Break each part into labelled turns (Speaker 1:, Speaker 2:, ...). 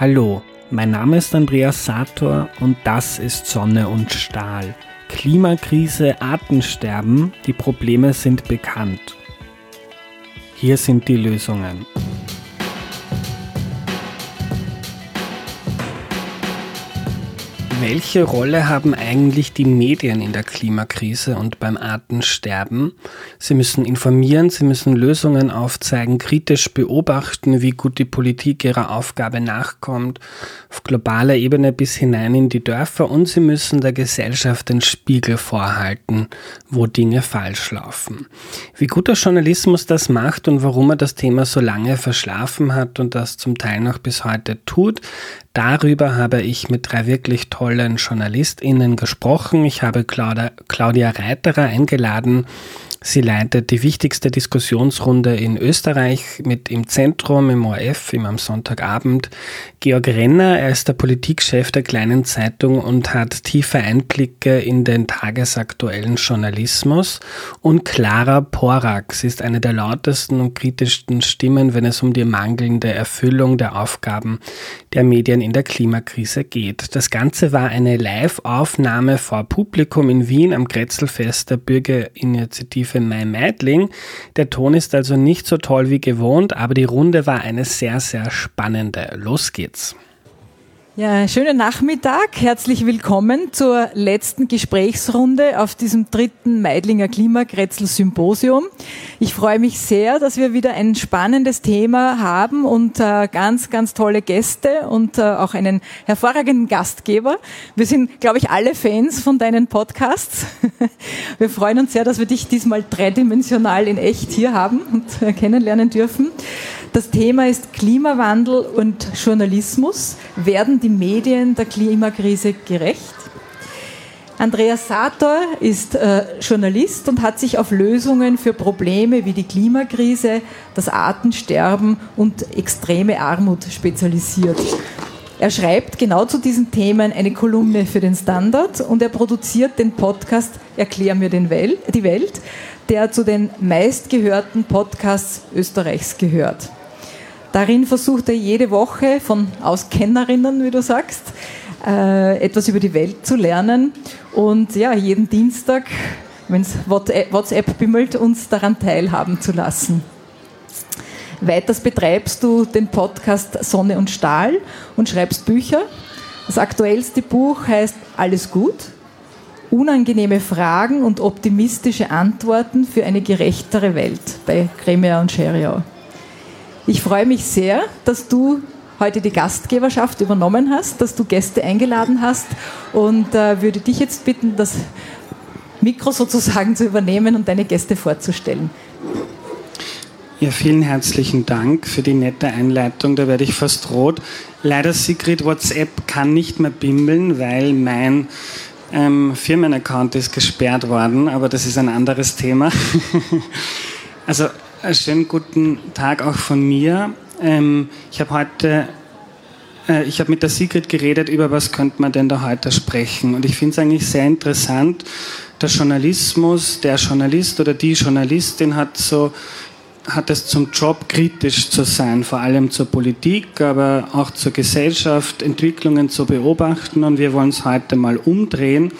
Speaker 1: Hallo, mein Name ist Andreas Sator und das ist Sonne und Stahl. Klimakrise, Artensterben, die Probleme sind bekannt. Hier sind die Lösungen. Welche Rolle haben eigentlich die Medien in der Klimakrise und beim Artensterben? Sie müssen informieren, sie müssen Lösungen aufzeigen, kritisch beobachten, wie gut die Politik ihrer Aufgabe nachkommt, auf globaler Ebene bis hinein in die Dörfer und sie müssen der Gesellschaft den Spiegel vorhalten, wo Dinge falsch laufen. Wie gut der Journalismus das macht und warum er das Thema so lange verschlafen hat und das zum Teil noch bis heute tut, Darüber habe ich mit drei wirklich tollen JournalistInnen gesprochen. Ich habe Claudia Reiterer eingeladen, Sie leitet die wichtigste Diskussionsrunde in Österreich mit im Zentrum, im ORF, im am Sonntagabend. Georg Renner, er ist der Politikchef der kleinen Zeitung und hat tiefe Einblicke in den tagesaktuellen Journalismus. Und Clara Porak, ist eine der lautesten und kritischsten Stimmen, wenn es um die mangelnde Erfüllung der Aufgaben der Medien in der Klimakrise geht. Das Ganze war eine Live-Aufnahme vor Publikum in Wien am Kretzelfest der Bürgerinitiative Initiative My Meidling. Der Ton ist also nicht so toll wie gewohnt, aber die Runde war eine sehr, sehr spannende. Los geht's.
Speaker 2: Ja, schönen Nachmittag. Herzlich willkommen zur letzten Gesprächsrunde auf diesem dritten Meidlinger Klimakretzel-Symposium. Ich freue mich sehr, dass wir wieder ein spannendes Thema haben und äh, ganz, ganz tolle Gäste und äh, auch einen hervorragenden Gastgeber. Wir sind, glaube ich, alle Fans von deinen Podcasts. Wir freuen uns sehr, dass wir dich diesmal dreidimensional in echt hier haben und äh, kennenlernen dürfen. Das Thema ist Klimawandel und Journalismus. Werden die Medien der Klimakrise gerecht? Andreas Sator ist äh, Journalist und hat sich auf Lösungen für Probleme wie die Klimakrise, das Artensterben und extreme Armut spezialisiert. Er schreibt genau zu diesen Themen eine Kolumne für den Standard und er produziert den Podcast Erklär mir Wel die Welt, der zu den meistgehörten Podcasts Österreichs gehört. Darin versucht er jede Woche von Auskennerinnen, wie du sagst, äh, etwas über die Welt zu lernen und ja, jeden Dienstag, wenn es WhatsApp bimmelt, uns daran teilhaben zu lassen. Weiters betreibst du den Podcast Sonne und Stahl und schreibst Bücher. Das aktuellste Buch heißt Alles gut. Unangenehme Fragen und optimistische Antworten für eine gerechtere Welt bei Gremia und Scheriau. Ich freue mich sehr, dass du heute die Gastgeberschaft übernommen hast, dass du Gäste eingeladen hast und äh, würde dich jetzt bitten, das Mikro sozusagen zu übernehmen und deine Gäste vorzustellen.
Speaker 1: Ja, vielen herzlichen Dank für die nette Einleitung. Da werde ich fast rot. Leider, Sigrid, WhatsApp kann nicht mehr bimmeln, weil mein ähm, Firmenaccount ist gesperrt worden, aber das ist ein anderes Thema. also schönen guten Tag auch von mir. Ähm, ich habe heute, äh, ich habe mit der Sigrid geredet, über was könnte man denn da heute sprechen. Und ich finde es eigentlich sehr interessant, der Journalismus, der Journalist oder die Journalistin hat so hat es zum Job kritisch zu sein, vor allem zur Politik, aber auch zur Gesellschaft, Entwicklungen zu beobachten. Und wir wollen es heute mal umdrehen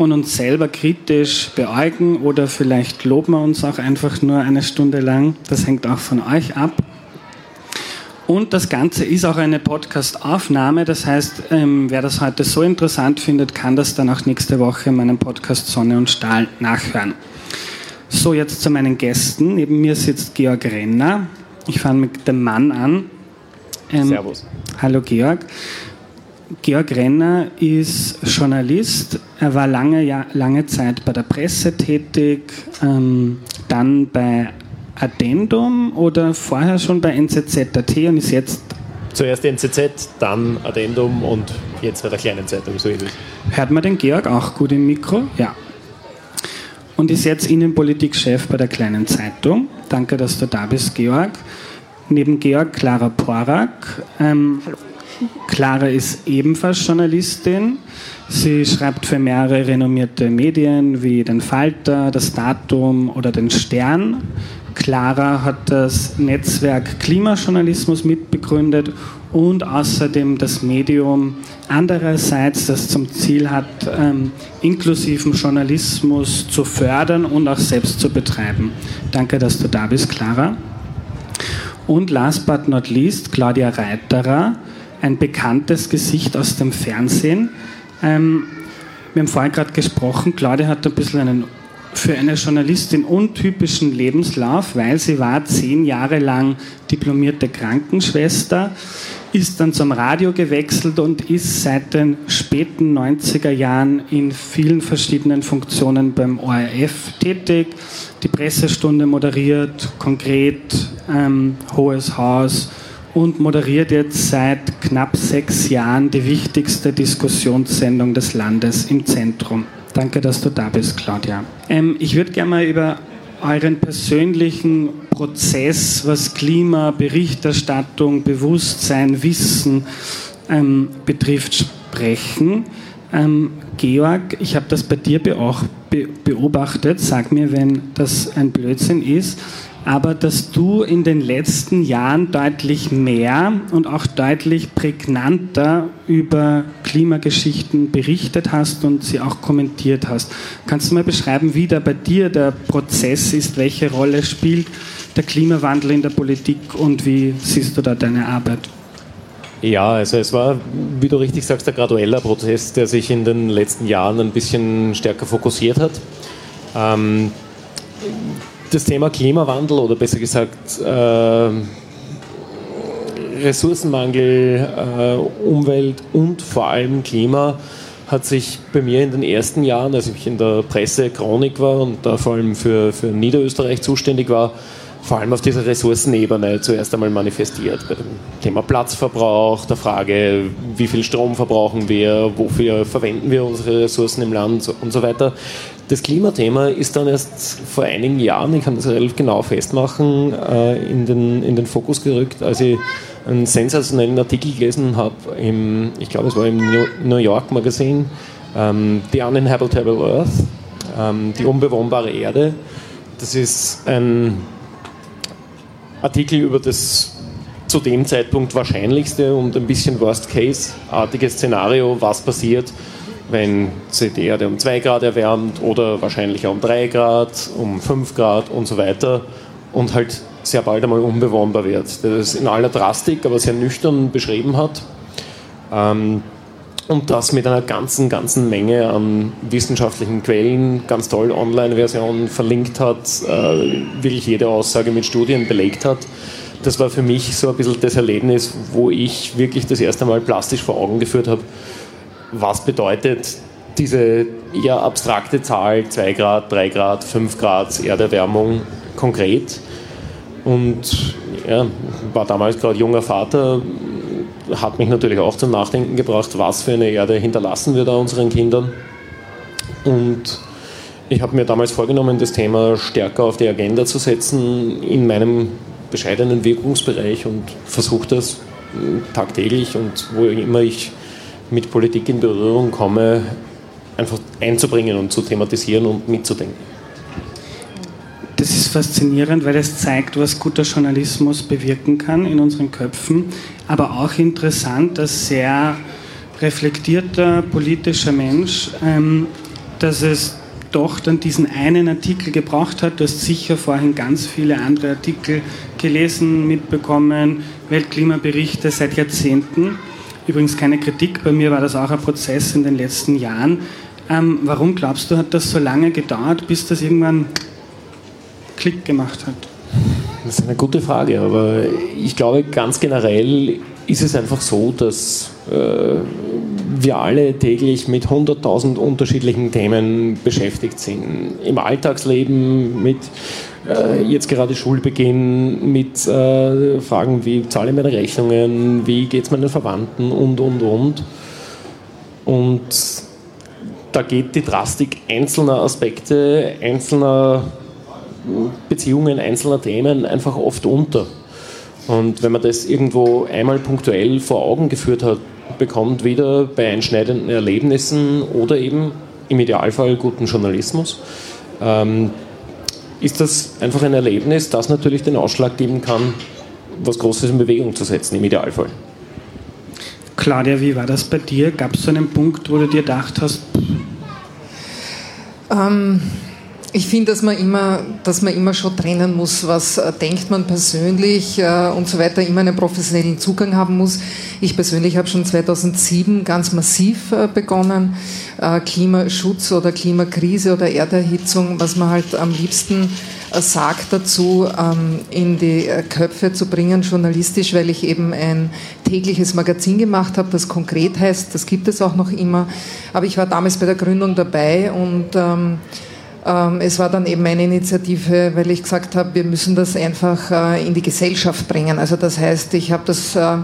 Speaker 1: und uns selber kritisch beäugen oder vielleicht loben wir uns auch einfach nur eine Stunde lang. Das hängt auch von euch ab. Und das Ganze ist auch eine Podcast-Aufnahme. Das heißt, ähm, wer das heute so interessant findet, kann das dann auch nächste Woche in meinem Podcast Sonne und Stahl nachhören. So, jetzt zu meinen Gästen. Neben mir sitzt Georg Renner. Ich fange mit dem Mann an.
Speaker 3: Ähm, Servus.
Speaker 1: Hallo Georg. Georg Renner ist Journalist. Er war lange, ja, lange Zeit bei der Presse tätig, ähm, dann bei Addendum oder vorher schon bei NZZ.at und ist jetzt.
Speaker 3: Zuerst NZZ, dann Addendum und jetzt bei der kleinen Zeitung, so es.
Speaker 1: Hört man den Georg auch gut im Mikro? Ja. Und ist jetzt Innenpolitikchef bei der kleinen Zeitung. Danke, dass du da bist, Georg. Neben Georg Clara Porak. Ähm, Hallo Clara ist ebenfalls Journalistin. Sie schreibt für mehrere renommierte Medien wie den Falter, das Datum oder den Stern. Clara hat das Netzwerk Klimajournalismus mitbegründet und außerdem das Medium andererseits, das zum Ziel hat, ähm, inklusiven Journalismus zu fördern und auch selbst zu betreiben. Danke, dass du da bist, Clara. Und last but not least, Claudia Reiterer, ein bekanntes Gesicht aus dem Fernsehen. Ähm, wir haben vorhin gerade gesprochen, Claudia hat ein bisschen einen für eine Journalistin untypischen Lebenslauf, weil sie war zehn Jahre lang diplomierte Krankenschwester, ist dann zum Radio gewechselt und ist seit den späten 90er Jahren in vielen verschiedenen Funktionen beim ORF tätig, die Pressestunde moderiert, konkret ähm, Hohes Haus und moderiert jetzt seit knapp sechs Jahren die wichtigste Diskussionssendung des Landes im Zentrum. Danke, dass du da bist, Claudia. Ähm, ich würde gerne mal über euren persönlichen Prozess, was Klima, Berichterstattung, Bewusstsein, Wissen ähm, betrifft, sprechen. Ähm, Georg, ich habe das bei dir beobachtet. Sag mir, wenn das ein Blödsinn ist aber dass du in den letzten Jahren deutlich mehr und auch deutlich prägnanter über Klimageschichten berichtet hast und sie auch kommentiert hast. Kannst du mal beschreiben, wie da bei dir der Prozess ist, welche Rolle spielt der Klimawandel in der Politik und wie siehst du da deine Arbeit?
Speaker 3: Ja, also es war, wie du richtig sagst, ein gradueller Prozess, der sich in den letzten Jahren ein bisschen stärker fokussiert hat. Ähm, das Thema Klimawandel oder besser gesagt äh, Ressourcenmangel, äh, Umwelt und vor allem Klima hat sich bei mir in den ersten Jahren, als ich in der Presse Chronik war und da vor allem für, für Niederösterreich zuständig war, vor allem auf dieser Ressourcenebene zuerst einmal manifestiert. Bei dem Thema Platzverbrauch, der Frage, wie viel Strom verbrauchen wir, wofür verwenden wir unsere Ressourcen im Land und so weiter. Das Klimathema ist dann erst vor einigen Jahren, ich kann das relativ genau festmachen, äh, in den, in den Fokus gerückt, als ich einen sensationellen Artikel gelesen habe, im, ich glaube es war im New York Magazine, ähm, The Uninhabitable Earth, ähm, die unbewohnbare Erde. Das ist ein Artikel über das zu dem Zeitpunkt wahrscheinlichste und ein bisschen Worst-Case-artige Szenario, was passiert, wenn sich die Erde um 2 Grad erwärmt oder wahrscheinlich um 3 Grad, um 5 Grad und so weiter und halt sehr bald einmal unbewohnbar wird. Das ist in aller Drastik, aber sehr nüchtern beschrieben hat. Ähm, und das mit einer ganzen, ganzen Menge an wissenschaftlichen Quellen, ganz toll Online-Version verlinkt hat, äh, wirklich jede Aussage mit Studien belegt hat. Das war für mich so ein bisschen das Erlebnis, wo ich wirklich das erste Mal plastisch vor Augen geführt habe, was bedeutet diese eher abstrakte Zahl 2 Grad, 3 Grad, 5 Grad Erderwärmung konkret. Und ja, war damals gerade junger Vater, hat mich natürlich auch zum Nachdenken gebracht, was für eine Erde hinterlassen wir da unseren Kindern. Und ich habe mir damals vorgenommen, das Thema stärker auf die Agenda zu setzen in meinem bescheidenen Wirkungsbereich und versuche das tagtäglich und wo immer ich mit Politik in Berührung komme, einfach einzubringen und zu thematisieren und mitzudenken.
Speaker 1: Das ist faszinierend, weil es zeigt, was guter Journalismus bewirken kann in unseren Köpfen, aber auch interessant, dass sehr reflektierter politischer Mensch, ähm, dass es doch dann diesen einen Artikel gebraucht hat. Du hast sicher vorhin ganz viele andere Artikel gelesen, mitbekommen, Weltklimaberichte seit Jahrzehnten. Übrigens keine Kritik, bei mir war das auch ein Prozess in den letzten Jahren. Ähm, warum glaubst du, hat das so lange gedauert, bis das irgendwann Klick gemacht hat?
Speaker 3: Das ist eine gute Frage, aber ich glaube ganz generell ist es einfach so, dass äh, wir alle täglich mit 100.000 unterschiedlichen Themen beschäftigt sind. Im Alltagsleben, mit äh, jetzt gerade Schulbeginn mit äh, Fragen wie zahle ich meine Rechnungen, wie geht es meinen Verwandten und, und, und. Und da geht die Drastik einzelner Aspekte, einzelner Beziehungen, einzelner Themen einfach oft unter. Und wenn man das irgendwo einmal punktuell vor Augen geführt hat, bekommt, wieder bei einschneidenden Erlebnissen oder eben im Idealfall guten Journalismus, ähm, ist das einfach ein Erlebnis, das natürlich den Ausschlag geben kann, was Großes in Bewegung zu setzen, im Idealfall.
Speaker 1: Claudia, wie war das bei dir? Gab es so einen Punkt, wo du dir gedacht hast?
Speaker 4: Ähm, ich finde, dass man immer, dass man immer schon trennen muss, was äh, denkt man persönlich äh, und so weiter, immer einen professionellen Zugang haben muss. Ich persönlich habe schon 2007 ganz massiv äh, begonnen, äh, Klimaschutz oder Klimakrise oder Erderhitzung, was man halt am liebsten äh, sagt dazu, ähm, in die Köpfe zu bringen, journalistisch, weil ich eben ein tägliches Magazin gemacht habe, das konkret heißt, das gibt es auch noch immer. Aber ich war damals bei der Gründung dabei und ähm, es war dann eben meine Initiative, weil ich gesagt habe, wir müssen das einfach äh, in die Gesellschaft bringen. Also das heißt, ich habe das, äh,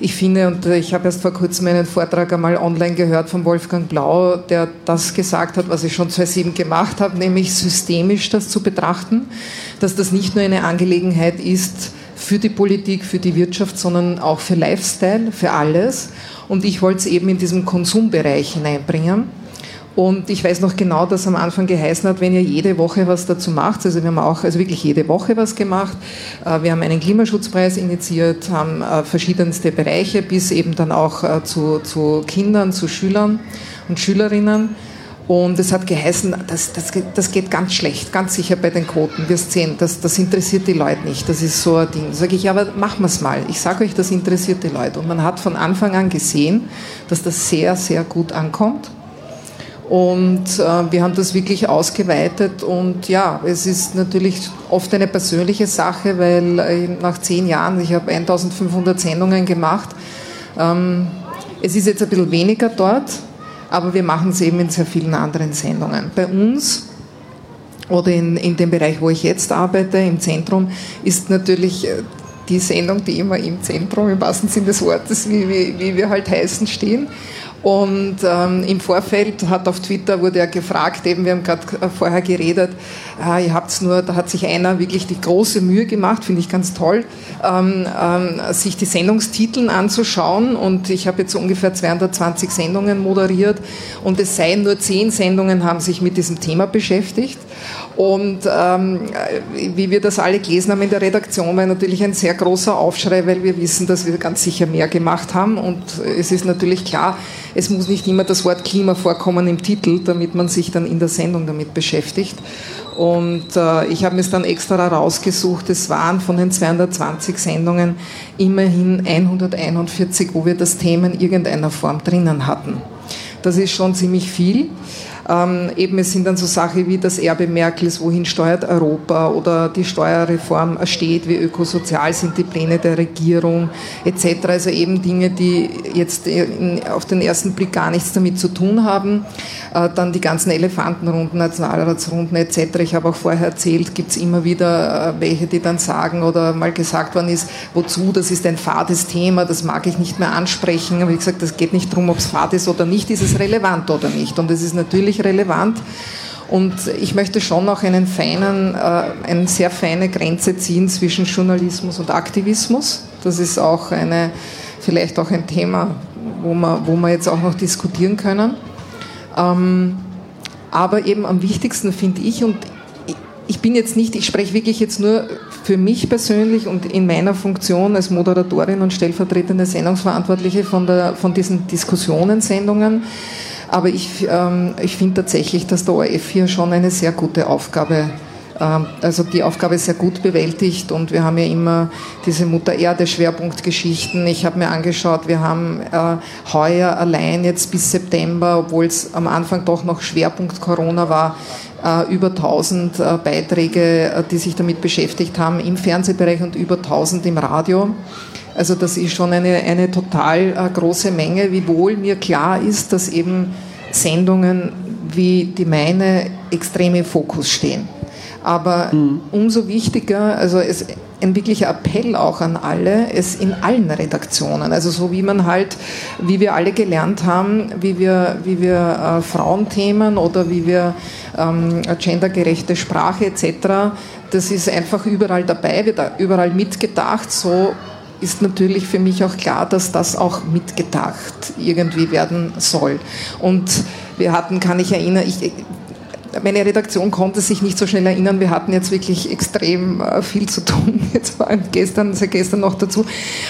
Speaker 4: ich finde, und ich habe erst vor kurzem einen Vortrag einmal online gehört von Wolfgang Blau, der das gesagt hat, was ich schon 2007 gemacht habe, nämlich systemisch das zu betrachten, dass das nicht nur eine Angelegenheit ist für die Politik, für die Wirtschaft, sondern auch für Lifestyle, für alles. Und ich wollte es eben in diesem Konsumbereich hineinbringen. Und ich weiß noch genau, dass am Anfang geheißen hat, wenn ihr jede Woche was dazu macht, also wir haben auch also wirklich jede Woche was gemacht. Äh, wir haben einen Klimaschutzpreis initiiert, haben äh, verschiedenste Bereiche bis eben dann auch äh, zu, zu Kindern, zu Schülern und Schülerinnen. Und es hat geheißen, das, das, das geht ganz schlecht, ganz sicher bei den Quoten. Wir sehen, das, das interessiert die Leute nicht. Das ist so ein Ding. Sage ich, aber machen wir es mal. Ich sage euch, das interessiert die Leute. Und man hat von Anfang an gesehen, dass das sehr, sehr gut ankommt. Und äh, wir haben das wirklich ausgeweitet und ja, es ist natürlich oft eine persönliche Sache, weil äh, nach zehn Jahren, ich habe 1500 Sendungen gemacht, ähm, es ist jetzt ein bisschen weniger dort, aber wir machen es eben in sehr vielen anderen Sendungen. Bei uns oder in, in dem Bereich, wo ich jetzt arbeite, im Zentrum, ist natürlich äh, die Sendung, die immer im Zentrum, im wahrsten Sinne des Wortes, wie, wie, wie wir halt heißen, stehen. Und ähm, im Vorfeld hat auf Twitter wurde er gefragt, eben wir haben gerade äh, vorher geredet, äh, ihr habt's nur, da hat sich einer wirklich die große Mühe gemacht, finde ich ganz toll, ähm, ähm, sich die Sendungstiteln anzuschauen. Und ich habe jetzt ungefähr 220 Sendungen moderiert und es seien nur zehn Sendungen haben sich mit diesem Thema beschäftigt. Und ähm, wie wir das alle gelesen haben in der Redaktion, war natürlich ein sehr großer Aufschrei, weil wir wissen, dass wir ganz sicher mehr gemacht haben. Und es ist natürlich klar, es muss nicht immer das Wort Klima vorkommen im Titel, damit man sich dann in der Sendung damit beschäftigt. Und äh, ich habe mir es dann extra rausgesucht. Es waren von den 220 Sendungen immerhin 141, wo wir das Thema in irgendeiner Form drinnen hatten. Das ist schon ziemlich viel. Ähm, eben es sind dann so Sachen wie das Erbe Merkels, wohin steuert Europa oder die Steuerreform steht, wie ökosozial sind die Pläne der Regierung etc. Also eben Dinge, die jetzt in, auf den ersten Blick gar nichts damit zu tun haben. Äh, dann die ganzen Elefantenrunden, Nationalratsrunden etc. Ich habe auch vorher erzählt, gibt es immer wieder äh, welche, die dann sagen oder mal gesagt worden ist, wozu, das ist ein fades Thema, das mag ich nicht mehr ansprechen. Aber wie gesagt, das geht nicht darum, ob es fad ist oder nicht, ist es relevant oder nicht. Und es ist natürlich wirklich relevant. Und ich möchte schon auch einen feinen, äh, eine sehr feine Grenze ziehen zwischen Journalismus und Aktivismus. Das ist auch eine, vielleicht auch ein Thema, wo wir, wo wir jetzt auch noch diskutieren können. Ähm, aber eben am wichtigsten finde ich, und ich bin jetzt nicht, ich spreche wirklich jetzt nur für mich persönlich und in meiner Funktion als Moderatorin und stellvertretende Sendungsverantwortliche von, der, von diesen Diskussionensendungen, aber ich, ähm, ich finde tatsächlich, dass der ORF hier schon eine sehr gute Aufgabe ähm, also die Aufgabe sehr gut bewältigt und wir haben ja immer diese Mutter Erde Schwerpunktgeschichten. Ich habe mir angeschaut, wir haben äh, heuer allein jetzt bis September, obwohl es am Anfang doch noch Schwerpunkt Corona war, äh, über 1000 äh, Beiträge, die sich damit beschäftigt haben im Fernsehbereich und über 1000 im Radio. Also das ist schon eine, eine total äh, große Menge, wiewohl mir klar ist, dass eben Sendungen wie die meine extrem im Fokus stehen. Aber mhm. umso wichtiger, also es, ein wirklicher Appell auch an alle, es in allen Redaktionen, also so wie man halt, wie wir alle gelernt haben, wie wir, wie wir äh, Frauenthemen oder wie wir ähm, gendergerechte Sprache etc., das ist einfach überall dabei, wird überall mitgedacht, so ist natürlich für mich auch klar, dass das auch mitgedacht irgendwie werden soll. Und wir hatten, kann ich erinnern, ich, meine Redaktion konnte sich nicht so schnell erinnern. Wir hatten jetzt wirklich extrem äh, viel zu tun, jetzt vor allem gestern, seit gestern noch dazu.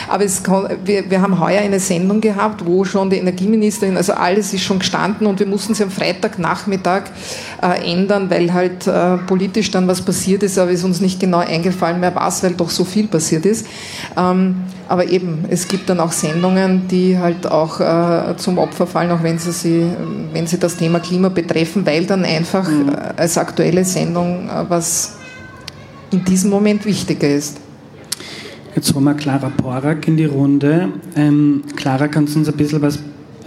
Speaker 4: Aber es, wir, wir haben heuer eine Sendung gehabt, wo schon die Energieministerin, also alles ist schon gestanden und wir mussten sie am Freitagnachmittag äh, ändern, weil halt äh, politisch dann was passiert ist, aber es ist uns nicht genau eingefallen mehr was, weil doch so viel passiert ist. Ähm, aber eben, es gibt dann auch Sendungen, die halt auch äh, zum Opfer fallen, auch wenn sie, sie, wenn sie das Thema Klima betreffen, weil dann einfach mhm. Als aktuelle Sendung äh, was in diesem Moment wichtiger ist.
Speaker 1: Jetzt holen wir Clara Porak in die Runde. Ähm, Clara, kannst du uns ein bisschen was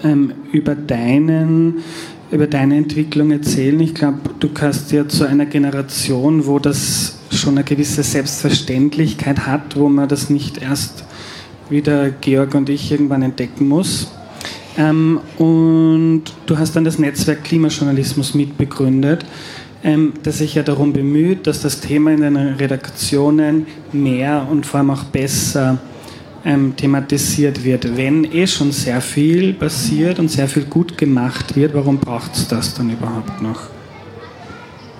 Speaker 1: ähm, über, deinen, über deine Entwicklung erzählen? Ich glaube, du gehörst ja zu einer Generation, wo das schon eine gewisse Selbstverständlichkeit hat, wo man das nicht erst wieder Georg und ich irgendwann entdecken muss. Ähm, und du hast dann das Netzwerk Klimajournalismus mitbegründet, ähm, das sich ja darum bemüht, dass das Thema in den Redaktionen mehr und vor allem auch besser ähm, thematisiert wird. Wenn eh schon sehr viel passiert und sehr viel gut gemacht wird, warum braucht es das dann überhaupt noch?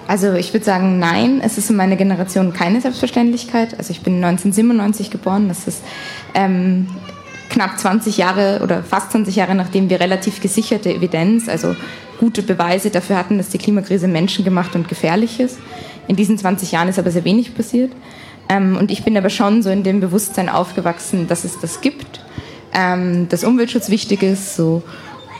Speaker 5: Also ich würde sagen, nein, es ist in meiner Generation keine Selbstverständlichkeit. Also ich bin 1997 geboren, das ist ähm, knapp 20 Jahre oder fast 20 Jahre, nachdem wir relativ gesicherte Evidenz, also gute Beweise dafür hatten, dass die Klimakrise menschengemacht und gefährlich ist. In diesen 20 Jahren ist aber sehr wenig passiert. Ähm, und ich bin aber schon so in dem Bewusstsein aufgewachsen, dass es das gibt, ähm, dass Umweltschutz wichtig ist so,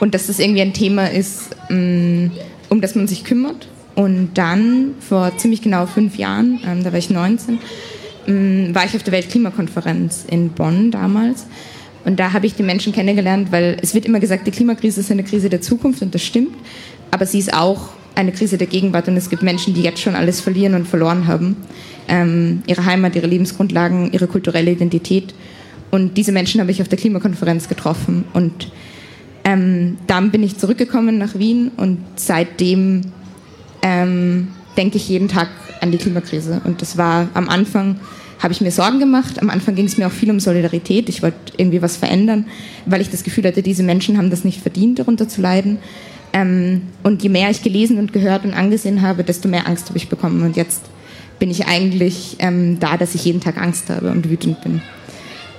Speaker 5: und dass das irgendwie ein Thema ist, ähm, um das man sich kümmert. Und dann, vor ziemlich genau fünf Jahren, ähm, da war ich 19, ähm, war ich auf der Weltklimakonferenz in Bonn damals und da habe ich die Menschen kennengelernt, weil es wird immer gesagt, die Klimakrise ist eine Krise der Zukunft und das stimmt, aber sie ist auch eine Krise der Gegenwart und es gibt Menschen, die jetzt schon alles verlieren und verloren haben. Ähm, ihre Heimat, ihre Lebensgrundlagen, ihre kulturelle Identität. Und diese Menschen habe ich auf der Klimakonferenz getroffen. Und ähm, dann bin ich zurückgekommen nach Wien und seitdem ähm, denke ich jeden Tag an die Klimakrise. Und das war am Anfang habe ich mir Sorgen gemacht. Am Anfang ging es mir auch viel um Solidarität. Ich wollte irgendwie was verändern, weil ich das Gefühl hatte, diese Menschen haben das nicht verdient, darunter zu leiden. Ähm, und je mehr ich gelesen und gehört und angesehen habe, desto mehr Angst habe ich bekommen. Und jetzt bin ich eigentlich ähm, da, dass ich jeden Tag Angst habe und wütend bin.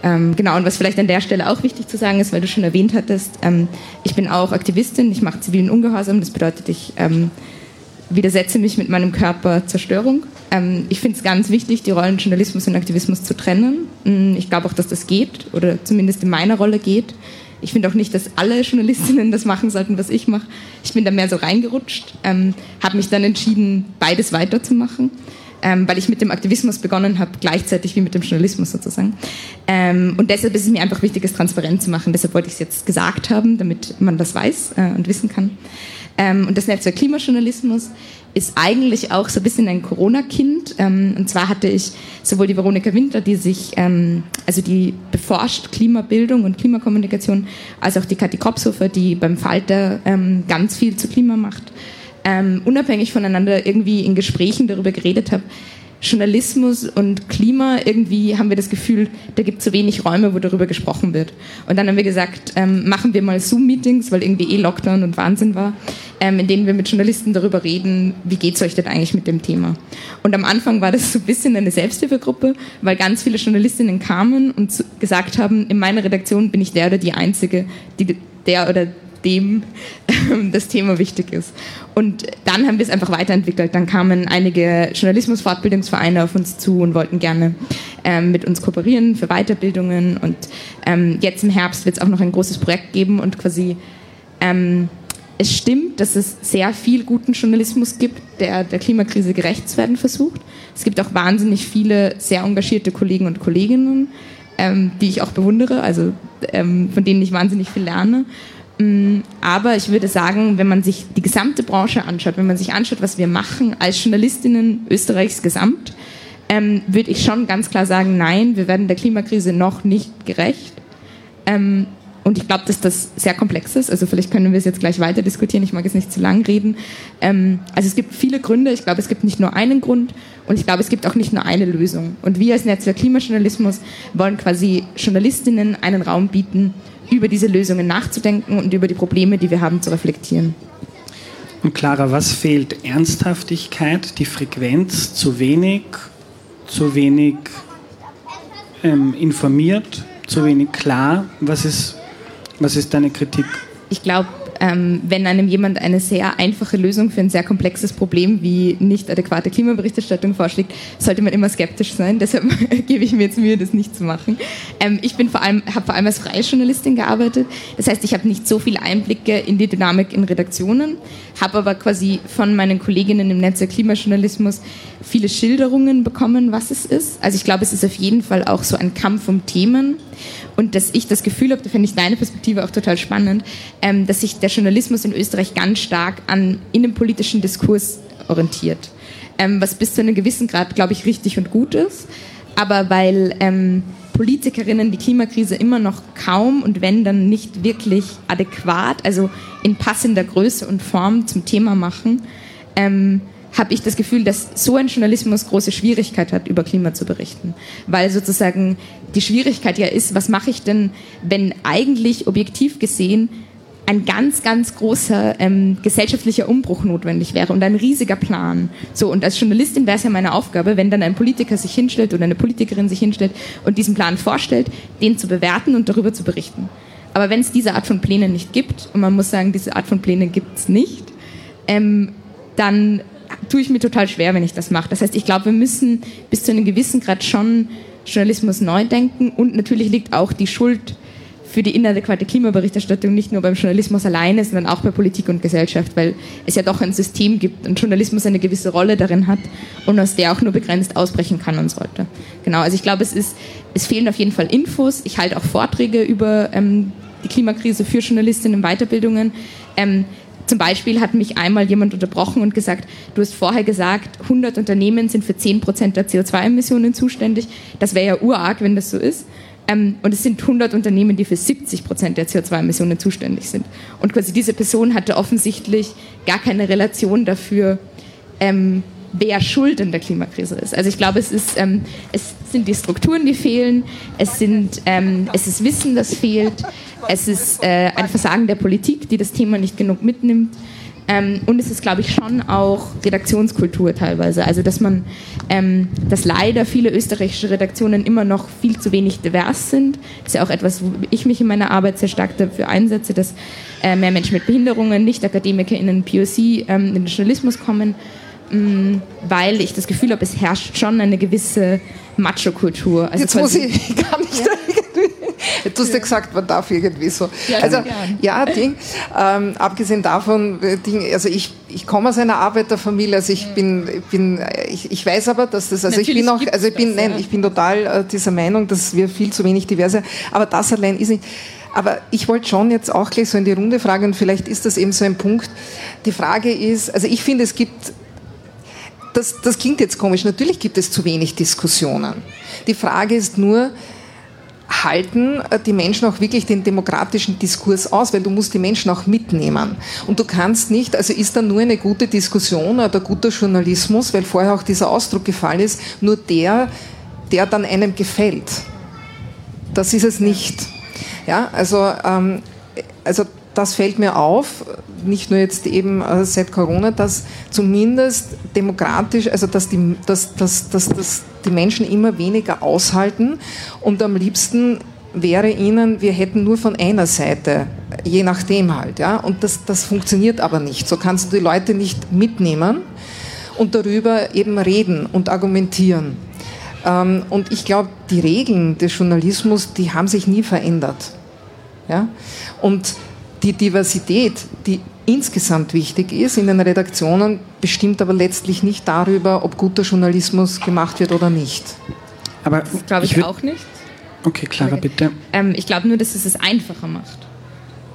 Speaker 5: Ähm, genau, und was vielleicht an der Stelle auch wichtig zu sagen ist, weil du schon erwähnt hattest, ähm, ich bin auch Aktivistin, ich mache zivilen Ungehorsam, das bedeutet, ich ähm, widersetze mich mit meinem Körper Zerstörung. Ähm, ich finde es ganz wichtig, die Rollen Journalismus und Aktivismus zu trennen. Mm, ich glaube auch, dass das geht oder zumindest in meiner Rolle geht. Ich finde auch nicht, dass alle Journalistinnen das machen sollten, was ich mache. Ich bin da mehr so reingerutscht, ähm, habe mich dann entschieden, beides weiterzumachen, ähm, weil ich mit dem Aktivismus begonnen habe, gleichzeitig wie mit dem Journalismus sozusagen. Ähm, und deshalb ist es mir einfach wichtig, es transparent zu machen. Deshalb wollte ich es jetzt gesagt haben, damit man das weiß äh, und wissen kann. Ähm, und das Netzwerk Klimajournalismus ist eigentlich auch so ein bisschen ein Corona-Kind. Ähm, und zwar hatte ich sowohl die Veronika Winter, die sich, ähm, also die beforscht Klimabildung und Klimakommunikation, als auch die Kathi Kropshofer, die beim Falter ähm, ganz viel zu Klima macht, ähm, unabhängig voneinander irgendwie in Gesprächen darüber geredet habe, Journalismus und Klima, irgendwie haben wir das Gefühl, da gibt es so wenig Räume, wo darüber gesprochen wird. Und dann haben wir gesagt, ähm, machen wir mal Zoom-Meetings, weil irgendwie eh Lockdown und Wahnsinn war, ähm, in denen wir mit Journalisten darüber reden, wie geht es euch denn eigentlich mit dem Thema. Und am Anfang war das so ein bisschen eine Selbsthilfegruppe, weil ganz viele Journalistinnen kamen und gesagt haben, in meiner Redaktion bin ich der oder die Einzige, die der oder dem ähm, das Thema wichtig ist. Und dann haben wir es einfach weiterentwickelt. Dann kamen einige Journalismusfortbildungsvereine auf uns zu und wollten gerne ähm, mit uns kooperieren für Weiterbildungen. Und ähm, jetzt im Herbst wird es auch noch ein großes Projekt geben und quasi ähm, es stimmt, dass es sehr viel guten Journalismus gibt, der der Klimakrise gerecht zu werden versucht. Es gibt auch wahnsinnig viele sehr engagierte Kollegen und Kolleginnen, ähm, die ich auch bewundere, also ähm, von denen ich wahnsinnig viel lerne. Mm, aber ich würde sagen, wenn man sich die gesamte Branche anschaut, wenn man sich anschaut, was wir machen als Journalistinnen Österreichs gesamt, ähm, würde ich schon ganz klar sagen, nein, wir werden der Klimakrise noch nicht gerecht. Ähm, und ich glaube, dass das sehr komplex ist. Also vielleicht können wir es jetzt gleich weiter diskutieren. Ich mag jetzt nicht zu lang reden. Ähm, also es gibt viele Gründe. Ich glaube, es gibt nicht nur einen Grund. Und ich glaube, es gibt auch nicht nur eine Lösung. Und wir als Netzwerk Klimajournalismus wollen quasi Journalistinnen einen Raum bieten, über diese Lösungen nachzudenken und über die Probleme, die wir haben, zu reflektieren.
Speaker 1: Und Clara, was fehlt? Ernsthaftigkeit, die Frequenz, zu wenig, zu wenig ähm, informiert, zu wenig klar? Was ist, was ist deine Kritik?
Speaker 5: Ich glaube, ähm, wenn einem jemand eine sehr einfache Lösung für ein sehr komplexes Problem wie nicht adäquate Klimaberichterstattung vorschlägt, sollte man immer skeptisch sein. Deshalb gebe ich mir jetzt Mühe, das nicht zu machen. Ähm, ich bin vor allem, habe vor allem als freie Journalistin gearbeitet. Das heißt, ich habe nicht so viele Einblicke in die Dynamik in Redaktionen, habe aber quasi von meinen Kolleginnen im Netzwerk Klimajournalismus viele Schilderungen bekommen, was es ist. Also ich glaube, es ist auf jeden Fall auch so ein Kampf um Themen und dass ich das Gefühl habe, da finde ich deine Perspektive auch total spannend, ähm, dass sich der Journalismus in Österreich ganz stark an innenpolitischen Diskurs orientiert. Ähm, was bis zu einem gewissen Grad, glaube ich, richtig und gut ist. Aber weil ähm, Politikerinnen die Klimakrise immer noch kaum und wenn dann nicht wirklich adäquat, also in passender Größe und Form zum Thema machen, ähm, habe ich das Gefühl, dass so ein Journalismus große Schwierigkeit hat, über Klima zu berichten. Weil sozusagen die Schwierigkeit ja ist, was mache ich denn, wenn eigentlich objektiv gesehen ein ganz, ganz großer ähm, gesellschaftlicher Umbruch notwendig wäre und ein riesiger Plan. So, und als Journalistin wäre es ja meine Aufgabe, wenn dann ein Politiker sich hinstellt oder eine Politikerin sich hinstellt und diesen Plan vorstellt, den zu bewerten und darüber zu berichten. Aber wenn es diese Art von Plänen nicht gibt, und man muss sagen, diese Art von Plänen gibt es nicht, ähm, dann tue ich mir total schwer, wenn ich das mache. Das heißt, ich glaube, wir müssen bis zu einem gewissen Grad schon Journalismus neu denken und natürlich liegt auch die Schuld für die inadäquate Klimaberichterstattung nicht nur beim Journalismus alleine, sondern auch bei Politik und Gesellschaft, weil es ja doch ein System gibt und Journalismus eine gewisse Rolle darin hat und aus der auch nur begrenzt ausbrechen kann und sollte. Genau, also ich glaube, es, ist, es fehlen auf jeden Fall Infos. Ich halte auch Vorträge über ähm, die Klimakrise für Journalistinnen in Weiterbildungen. Ähm, zum Beispiel hat mich einmal jemand unterbrochen und gesagt, du hast vorher gesagt, 100 Unternehmen sind für 10 Prozent der CO2-Emissionen zuständig. Das wäre ja urarg, wenn das so ist. Ähm, und es sind 100 Unternehmen, die für 70 Prozent der CO2-Emissionen zuständig sind. Und quasi diese Person hatte offensichtlich gar keine Relation dafür, ähm, wer schuld in der Klimakrise ist. Also ich glaube, es, ist, ähm, es sind die Strukturen, die fehlen, es, sind, es ist Wissen, das fehlt, es ist äh, ein Versagen der Politik, die das Thema nicht genug mitnimmt. Ähm, und es ist, glaube ich, schon auch Redaktionskultur teilweise. Also, dass man, ähm, dass leider viele österreichische Redaktionen immer noch viel zu wenig divers sind. Das ist ja auch etwas, wo ich mich in meiner Arbeit sehr stark dafür einsetze, dass äh, mehr Menschen mit Behinderungen, Nicht-AkademikerInnen, POC ähm, in den Journalismus kommen. Mm, weil ich das Gefühl habe, es herrscht schon eine gewisse Macho-Kultur.
Speaker 4: Also Jetzt muss ich gar nicht ja. Du hast ja gesagt, man darf irgendwie so. Ja, also, ja, Ding. Ähm, abgesehen davon, äh, Ding, also ich, ich komme aus einer Arbeiterfamilie, also ich bin, bin ich, ich weiß aber, dass das, also Natürlich ich bin auch, also ich bin, das, nein, ja. ich bin total äh, dieser Meinung, dass wir viel zu wenig diverse, aber das allein ist nicht. Aber ich wollte schon jetzt auch gleich so in die Runde fragen, und vielleicht ist das eben so ein Punkt. Die Frage ist, also ich finde, es gibt das, das klingt jetzt komisch. Natürlich gibt es zu wenig Diskussionen. Die Frage ist nur, halten äh, die Menschen auch wirklich den demokratischen Diskurs aus, weil du musst die Menschen auch mitnehmen. Und du kannst nicht, also ist dann nur eine gute Diskussion oder guter Journalismus, weil vorher auch dieser Ausdruck gefallen ist, nur der, der dann einem gefällt. Das ist es nicht. Ja, also, ähm, also das fällt mir auf, nicht nur jetzt eben äh, seit Corona, dass zumindest demokratisch, also dass die, dass, dass, dass, dass die Menschen immer weniger aushalten und am liebsten wäre ihnen, wir hätten nur von einer Seite, je nachdem halt, ja, und das, das funktioniert aber nicht. So kannst du die Leute nicht mitnehmen und darüber eben reden und argumentieren. Ähm, und ich glaube, die Regeln des Journalismus, die haben sich nie verändert. Ja? Und die Diversität, die insgesamt wichtig ist in den Redaktionen, bestimmt aber letztlich nicht darüber, ob guter Journalismus gemacht wird oder nicht.
Speaker 5: Aber das glaube ich, ich auch nicht.
Speaker 1: Okay, Clara, okay. bitte.
Speaker 5: Ähm, ich glaube nur, dass es es einfacher macht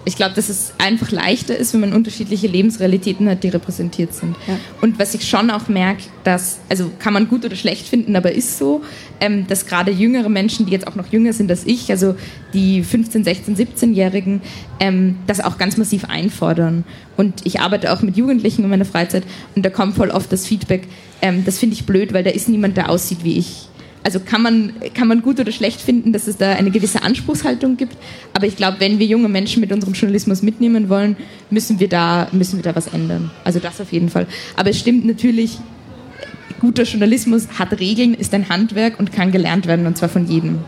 Speaker 5: ich glaube, dass es einfach leichter ist, wenn man unterschiedliche Lebensrealitäten hat, die repräsentiert sind. Ja. Und was ich schon auch merke, dass, also kann man gut oder schlecht finden, aber ist so, ähm, dass gerade jüngere Menschen, die jetzt auch noch jünger sind als ich, also die 15, 16, 17-Jährigen, ähm, das auch ganz massiv einfordern. Und ich arbeite auch mit Jugendlichen in meiner Freizeit und da kommt voll oft das Feedback, ähm, das finde ich blöd, weil da ist niemand, der aussieht wie ich. Also kann man, kann man gut oder schlecht finden, dass es da eine gewisse Anspruchshaltung gibt. Aber ich glaube, wenn wir junge Menschen mit unserem Journalismus mitnehmen wollen, müssen wir da, müssen wir da was ändern. Also das auf jeden Fall. Aber es stimmt natürlich, guter Journalismus hat Regeln, ist ein Handwerk und kann gelernt werden und zwar von jedem.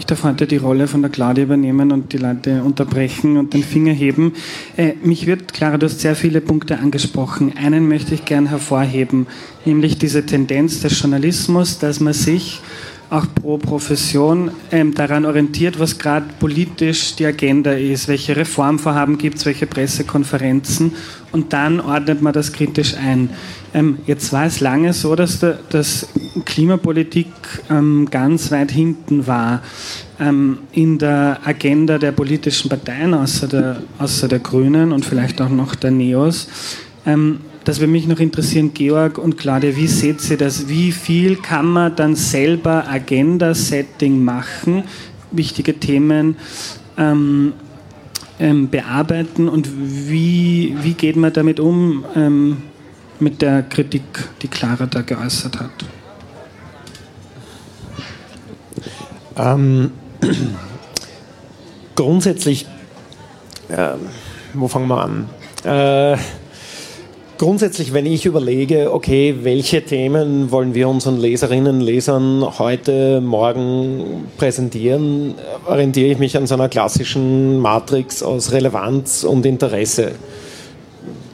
Speaker 1: Ich darf heute die Rolle von der Claudia übernehmen und die Leute unterbrechen und den Finger heben. Äh, mich wird, Clara, du hast sehr viele Punkte angesprochen. Einen möchte ich gern hervorheben, nämlich diese Tendenz des Journalismus, dass man sich auch pro Profession ähm, daran orientiert, was gerade politisch die Agenda ist, welche Reformvorhaben gibt es, welche Pressekonferenzen und dann ordnet man das kritisch ein. Ähm, jetzt war es lange so, dass, der, dass Klimapolitik ähm, ganz weit hinten war ähm, in der Agenda der politischen Parteien, außer der, außer der Grünen und vielleicht auch noch der Neos. Ähm, das würde mich noch interessieren, Georg und Claudia, wie seht ihr das? Wie viel kann man dann selber Agenda-Setting machen, wichtige Themen ähm, ähm, bearbeiten und wie, wie geht man damit um? Mit der Kritik, die Clara da geäußert hat?
Speaker 3: Ähm, grundsätzlich, äh, wo fangen wir an? Äh, grundsätzlich, wenn ich überlege, okay, welche Themen wollen wir unseren Leserinnen und Lesern heute, morgen präsentieren, orientiere ich mich an so einer klassischen Matrix aus Relevanz und Interesse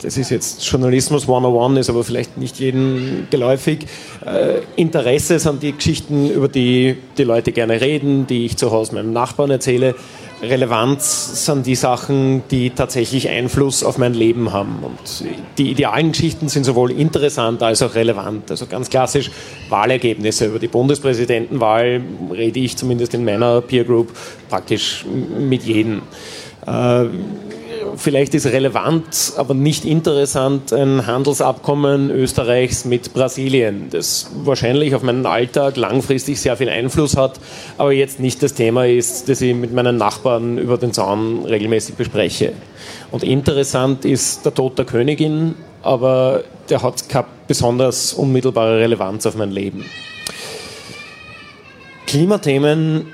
Speaker 3: das ist jetzt Journalismus 101, ist aber vielleicht nicht jedem geläufig. Äh, Interesse sind die Geschichten, über die die Leute gerne reden, die ich zu Hause meinem Nachbarn erzähle. Relevanz sind die Sachen, die tatsächlich Einfluss auf mein Leben haben. Und die idealen Geschichten sind sowohl interessant als auch relevant. Also ganz klassisch Wahlergebnisse. Über die Bundespräsidentenwahl rede ich zumindest in meiner Peer Group praktisch mit jedem. Äh, vielleicht ist relevant, aber nicht interessant ein Handelsabkommen Österreichs mit Brasilien, das wahrscheinlich auf meinen Alltag langfristig sehr viel Einfluss hat, aber jetzt nicht das Thema ist, das ich mit meinen Nachbarn über den Zaun regelmäßig bespreche. Und interessant ist der Tod der Königin, aber der hat keine besonders unmittelbare Relevanz auf mein Leben. Klimathemen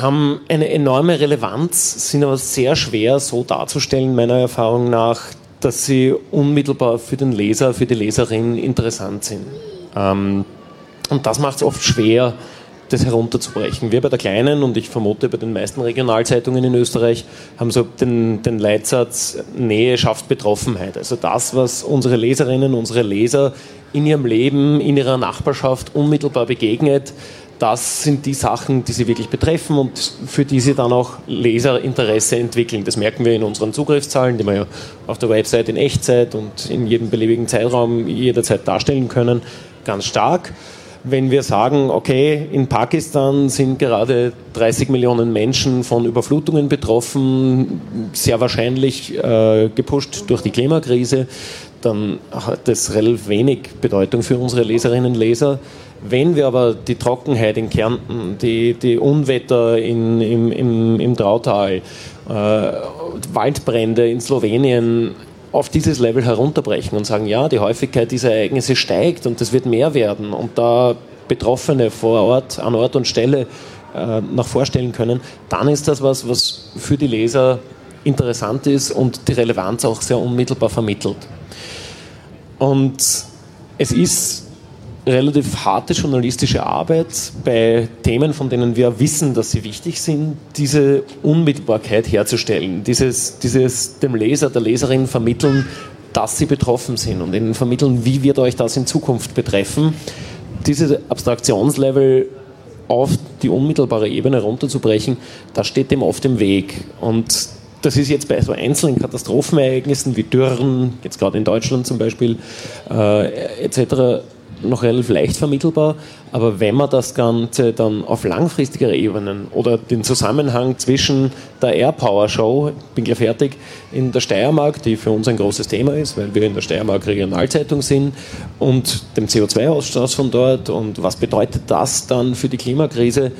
Speaker 3: haben eine enorme Relevanz, sind aber sehr schwer so darzustellen, meiner Erfahrung nach, dass sie unmittelbar für den Leser, für die Leserin interessant sind. Ähm, und das macht es oft schwer, das herunterzubrechen. Wir bei der Kleinen und ich vermute bei den meisten Regionalzeitungen in Österreich haben so den, den Leitsatz Nähe schafft Betroffenheit. Also das, was unsere Leserinnen, unsere Leser in ihrem Leben, in ihrer Nachbarschaft unmittelbar begegnet, das sind die Sachen, die sie wirklich betreffen und für die sie dann auch Leserinteresse entwickeln. Das merken wir in unseren Zugriffszahlen, die wir ja auf der Website in Echtzeit und in jedem beliebigen Zeitraum jederzeit darstellen können, ganz stark. Wenn wir sagen, okay, in Pakistan sind gerade 30 Millionen Menschen von Überflutungen betroffen, sehr wahrscheinlich äh, gepusht durch die Klimakrise, dann hat das relativ wenig Bedeutung für unsere Leserinnen und Leser wenn wir aber die Trockenheit in Kärnten, die, die Unwetter in, im, im, im Trautal, äh, Waldbrände in Slowenien auf dieses Level herunterbrechen und sagen, ja, die Häufigkeit dieser Ereignisse steigt und es wird mehr werden und da Betroffene vor Ort, an Ort und Stelle äh, noch vorstellen können, dann ist das was, was für die Leser interessant ist und die Relevanz auch sehr unmittelbar vermittelt. Und es ist relativ harte journalistische Arbeit bei Themen, von denen wir wissen, dass sie wichtig sind, diese Unmittelbarkeit herzustellen, dieses, dieses dem Leser, der Leserin vermitteln, dass sie betroffen sind und ihnen vermitteln, wie wird euch das in Zukunft betreffen. Dieses Abstraktionslevel auf die unmittelbare Ebene runterzubrechen, das steht dem oft im Weg. Und das ist jetzt bei so einzelnen Katastrophenereignissen wie Dürren, jetzt gerade in Deutschland zum Beispiel, äh, etc., noch relativ leicht vermittelbar, aber wenn man das Ganze dann auf langfristigere Ebenen oder den Zusammenhang zwischen der Air Power Show, bin gleich fertig, in der Steiermark, die für uns ein großes Thema ist, weil wir in der Steiermark Regionalzeitung sind, und dem CO2-Ausstoß von dort und was bedeutet das dann für die Klimakrise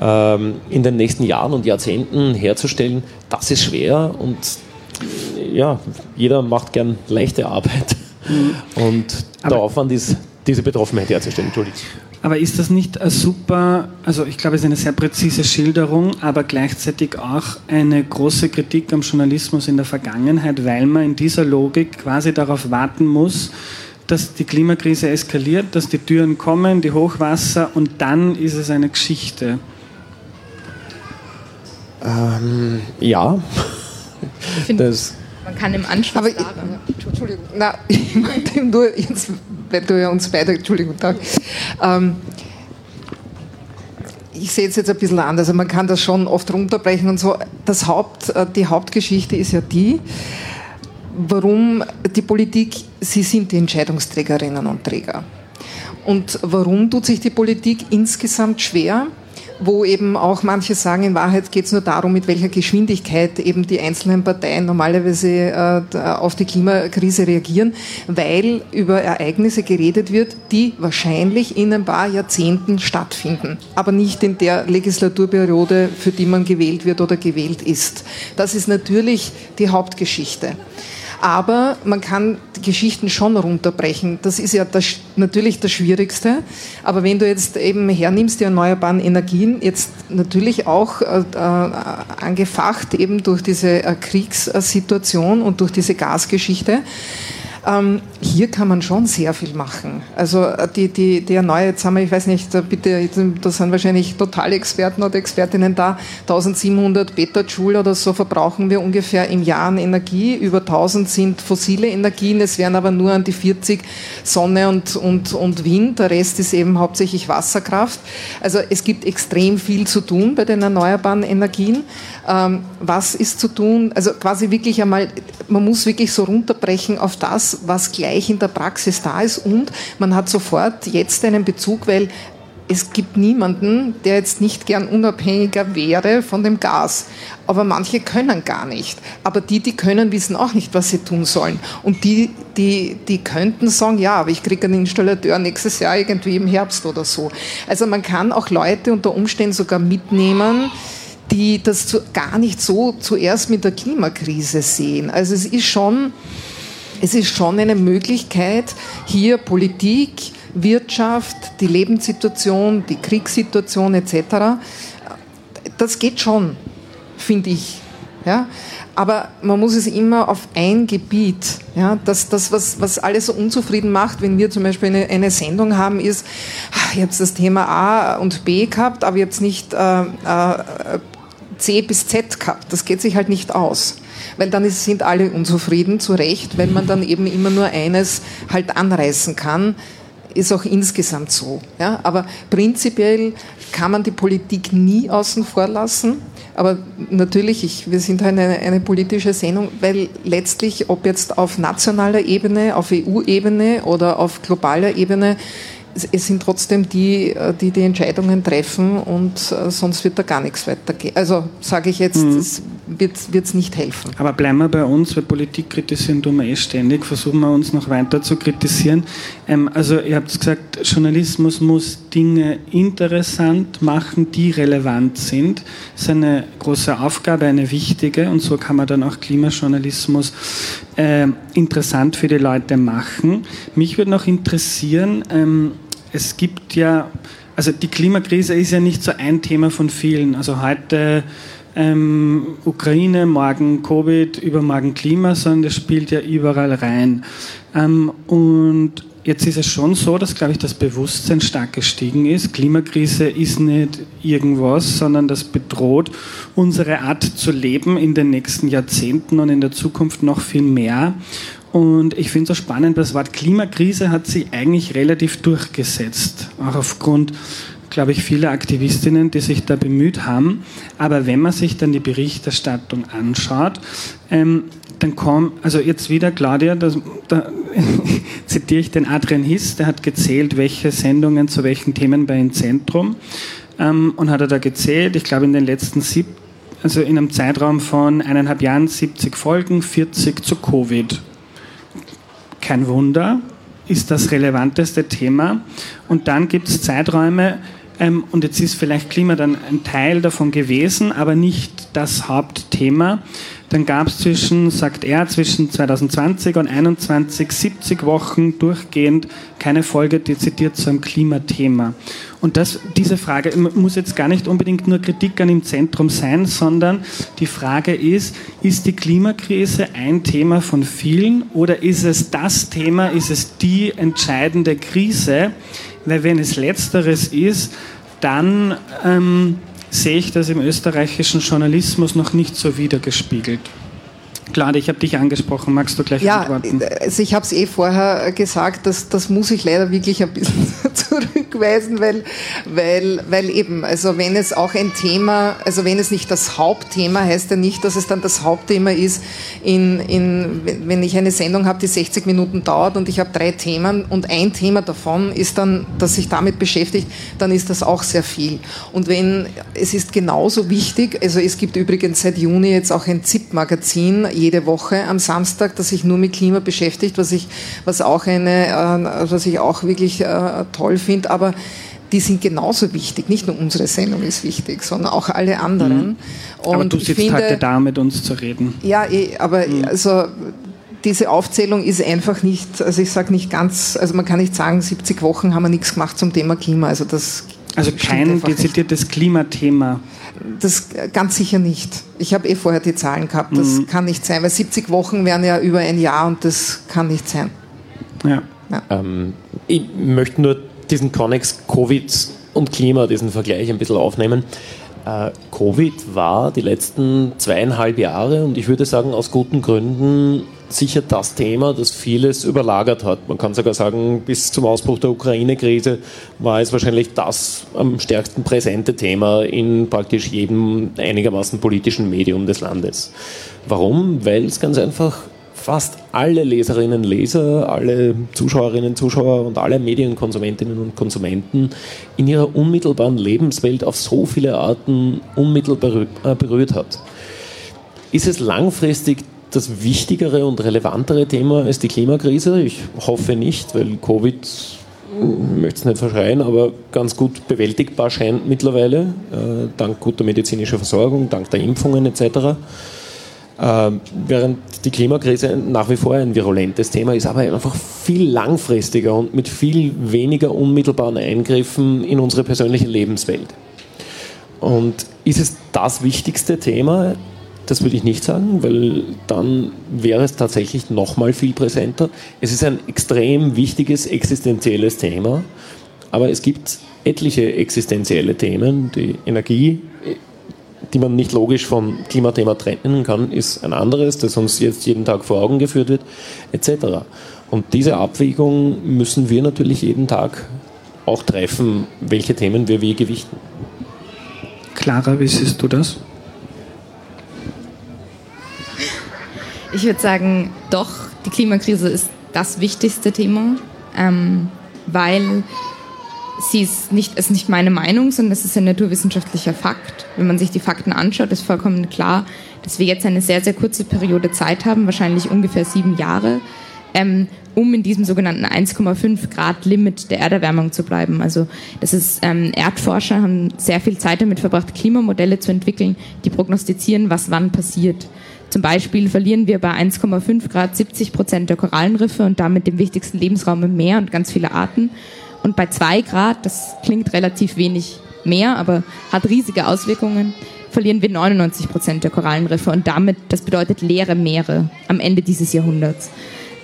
Speaker 3: ähm, in den nächsten Jahren und Jahrzehnten herzustellen, das ist schwer und ja, jeder macht gern leichte Arbeit. Mhm. Und Aber der Aufwand ist diese Betroffenheit herzustellen. Entschuldigung.
Speaker 1: Aber ist das nicht ein super, also ich glaube, es ist eine sehr präzise Schilderung, aber gleichzeitig auch eine große Kritik am Journalismus in der Vergangenheit, weil man in dieser Logik quasi darauf warten muss, dass die Klimakrise eskaliert, dass die Türen kommen, die Hochwasser und dann ist es eine Geschichte.
Speaker 3: Ähm, ja.
Speaker 5: Ich finde, man kann im Anschluss
Speaker 4: Aber sagen. Entschuldigung, na, ich meinte nur jetzt, weil du ja uns beide, Entschuldigung, Tag. Ähm, ich sehe es jetzt ein bisschen anders. Also man kann das schon oft runterbrechen und so. Das Haupt, äh, die Hauptgeschichte ist ja die, warum die Politik, sie sind die Entscheidungsträgerinnen und Träger. Und warum tut sich die Politik insgesamt schwer? Wo eben auch manche sagen, in Wahrheit geht es nur darum, mit welcher Geschwindigkeit eben die einzelnen Parteien normalerweise äh, auf die Klimakrise reagieren, weil über Ereignisse geredet wird, die wahrscheinlich in ein paar Jahrzehnten stattfinden, aber nicht in der Legislaturperiode, für die man gewählt wird oder gewählt ist. Das ist natürlich die Hauptgeschichte. Aber man kann Geschichten schon runterbrechen. Das ist ja das, natürlich das Schwierigste. Aber wenn du jetzt eben hernimmst, die erneuerbaren Energien, jetzt natürlich auch äh, äh angefacht eben durch diese äh, Kriegssituation und durch diese Gasgeschichte, ähm, hier kann man schon sehr viel machen. Also äh, die, die, die neue, jetzt wir, ich weiß nicht, äh, bitte, da sind wahrscheinlich Totalexperten oder Expertinnen da, 1700 Beta-Joule oder so verbrauchen wir ungefähr im Jahr an Energie. Über 1000 sind fossile Energien, es wären aber nur an die 40 Sonne und, und, und Wind, der Rest ist eben hauptsächlich Wasserkraft. Also es gibt extrem viel zu tun bei den erneuerbaren Energien. Ähm, was ist zu tun? Also quasi wirklich einmal, man muss wirklich so runterbrechen auf das, was gleich in der Praxis da ist und man hat sofort jetzt einen Bezug, weil es gibt niemanden, der jetzt nicht gern unabhängiger wäre von dem Gas. Aber manche können gar nicht. Aber die, die können, wissen auch nicht, was sie tun sollen. Und die, die, die könnten sagen, ja, aber ich kriege einen Installateur nächstes Jahr irgendwie im Herbst oder so. Also man kann auch Leute unter Umständen sogar mitnehmen, die das gar nicht so zuerst mit der Klimakrise sehen. Also es ist schon, es ist schon eine Möglichkeit, hier Politik, Wirtschaft, die Lebenssituation, die Kriegssituation etc. Das geht schon, finde ich. Ja? Aber man muss es immer auf ein Gebiet. Ja? Das, das was, was alles so unzufrieden macht, wenn wir zum Beispiel eine, eine Sendung haben, ist, ah, ihr habt das Thema A und B gehabt, aber habt nicht äh, äh, C bis Z gehabt. Das geht sich halt nicht aus. Weil dann ist, sind alle unzufrieden, zu Recht, weil man dann eben immer nur eines halt anreißen kann. Ist auch insgesamt so. Ja? Aber prinzipiell kann man die Politik nie außen vor lassen. Aber natürlich, ich, wir sind eine, eine politische Sendung, weil letztlich, ob jetzt auf nationaler Ebene, auf EU-Ebene oder auf globaler Ebene, es sind trotzdem die, äh, die die Entscheidungen treffen und äh, sonst wird da gar nichts weitergehen. Also sage ich jetzt, mhm. wird es nicht helfen.
Speaker 1: Aber bleiben wir bei uns, weil Politik kritisieren tun wir eh ständig, versuchen wir uns noch weiter zu kritisieren. Ähm, also ihr habt gesagt, Journalismus muss Dinge interessant machen, die relevant sind. Das ist eine große Aufgabe, eine wichtige und so kann man dann auch Klimajournalismus äh, interessant für die Leute machen. Mich würde noch interessieren, ähm, es gibt ja, also die Klimakrise ist ja nicht so ein Thema von vielen. Also heute ähm, Ukraine, morgen Covid, übermorgen Klima, sondern das spielt ja überall rein. Ähm, und jetzt ist es schon so, dass, glaube ich, das Bewusstsein stark gestiegen ist. Klimakrise ist nicht irgendwas, sondern das bedroht unsere Art zu leben in den nächsten Jahrzehnten und in der Zukunft noch viel mehr. Und ich finde es so spannend, das Wort Klimakrise hat sich eigentlich relativ durchgesetzt, auch aufgrund, glaube ich, vieler Aktivistinnen, die sich da bemüht haben. Aber wenn man sich dann die Berichterstattung anschaut, ähm, dann kommt, also jetzt wieder Claudia, das, da zitiere ich den Adrian Hiss, der hat gezählt, welche Sendungen zu welchen Themen bei im Zentrum ähm, und hat er da gezählt, ich glaube in den letzten sieb, also in einem Zeitraum von eineinhalb Jahren 70 Folgen, 40 zu Covid kein Wunder, ist das relevanteste Thema. Und dann gibt es Zeiträume, ähm, und jetzt ist vielleicht Klima dann ein Teil davon gewesen, aber nicht das Hauptthema. Dann gab es zwischen, sagt er, zwischen 2020 und 2021 70 Wochen durchgehend keine Folge dezidiert zu einem Klimathema. Und das, diese Frage muss jetzt gar nicht unbedingt nur Kritik an im Zentrum sein, sondern die Frage ist, ist die Klimakrise ein Thema von vielen oder ist es das Thema, ist es die entscheidende Krise? Weil wenn es letzteres ist, dann ähm, sehe ich das im österreichischen Journalismus noch nicht so wiedergespiegelt. Claudia, ich habe dich angesprochen. Magst du gleich
Speaker 4: ja,
Speaker 1: antworten?
Speaker 4: Also ich habe es eh vorher gesagt, dass, das muss ich leider wirklich ein bisschen zurückweisen, weil, weil, weil eben, also wenn es auch ein Thema, also wenn es nicht das Hauptthema, heißt ja nicht, dass es dann das Hauptthema ist, in, in, wenn ich eine Sendung habe, die 60 Minuten dauert und ich habe drei Themen und ein Thema davon ist dann, dass sich damit beschäftigt, dann ist das auch sehr viel. Und wenn, es ist genauso wichtig, also es gibt übrigens seit Juni jetzt auch ein ZIP-Magazin, jede Woche am Samstag, das sich nur mit Klima beschäftigt, was ich, was auch eine, äh, was ich auch wirklich äh, toll finde. Aber die sind genauso wichtig. Nicht nur unsere Sendung ist wichtig, sondern auch alle anderen. Mhm.
Speaker 1: Und aber du sitzt finde, heute da, mit uns zu reden.
Speaker 4: Ja, eh, aber mhm. also diese Aufzählung ist einfach nicht, also ich sage nicht ganz, also man kann nicht sagen, 70 Wochen haben wir nichts gemacht zum Thema Klima. Also das
Speaker 1: also kein dezidiertes Klimathema.
Speaker 4: Das ganz sicher nicht. Ich habe eh vorher die Zahlen gehabt. Das mhm. kann nicht sein, weil 70 Wochen wären ja über ein Jahr und das kann nicht sein.
Speaker 3: Ja. ja. Ähm, ich möchte nur diesen Connex Covid und Klima, diesen Vergleich ein bisschen aufnehmen. Äh, Covid war die letzten zweieinhalb Jahre und ich würde sagen aus guten Gründen sicher das Thema, das vieles überlagert hat. Man kann sogar sagen, bis zum Ausbruch der Ukraine-Krise war es wahrscheinlich das am stärksten präsente Thema in praktisch jedem einigermaßen politischen Medium des Landes. Warum? Weil es ganz einfach fast alle Leserinnen Leser, alle Zuschauerinnen Zuschauer und alle Medienkonsumentinnen und Konsumenten in ihrer unmittelbaren Lebenswelt auf so viele Arten unmittelbar äh, berührt hat. Ist es langfristig das wichtigere und relevantere Thema als die Klimakrise? Ich hoffe nicht, weil Covid, ich möchte es nicht verschreien, aber ganz gut bewältigbar scheint mittlerweile, äh, dank guter medizinischer Versorgung, dank der Impfungen etc. Äh, während die Klimakrise nach wie vor ein virulentes Thema ist, aber einfach viel langfristiger und mit viel weniger unmittelbaren Eingriffen in unsere persönliche Lebenswelt. Und ist es das wichtigste Thema? Das würde ich nicht sagen, weil dann wäre es tatsächlich nochmal viel präsenter. Es ist ein extrem wichtiges existenzielles Thema, aber es gibt etliche existenzielle Themen. Die Energie, die man nicht logisch vom Klimathema trennen kann, ist ein anderes, das uns jetzt jeden Tag vor Augen geführt wird, etc. Und diese Abwägung müssen wir natürlich jeden Tag auch treffen, welche Themen wir wie gewichten.
Speaker 1: Clara, wie siehst du das?
Speaker 5: Ich würde sagen, doch, die Klimakrise ist das wichtigste Thema, ähm, weil sie ist nicht, ist nicht meine Meinung, sondern es ist ein naturwissenschaftlicher Fakt. Wenn man sich die Fakten anschaut, ist vollkommen klar, dass wir jetzt eine sehr, sehr kurze Periode Zeit haben, wahrscheinlich ungefähr sieben Jahre, ähm, um in diesem sogenannten 1,5 Grad Limit der Erderwärmung zu bleiben. Also das ist, ähm, Erdforscher haben sehr viel Zeit damit verbracht, Klimamodelle zu entwickeln, die prognostizieren, was wann passiert. Zum Beispiel verlieren wir bei 1,5 Grad 70 Prozent der Korallenriffe und damit den wichtigsten Lebensraum im Meer und ganz viele Arten. Und bei 2 Grad, das klingt relativ wenig mehr, aber hat riesige Auswirkungen, verlieren wir 99 Prozent der Korallenriffe und damit, das bedeutet leere Meere am Ende dieses Jahrhunderts.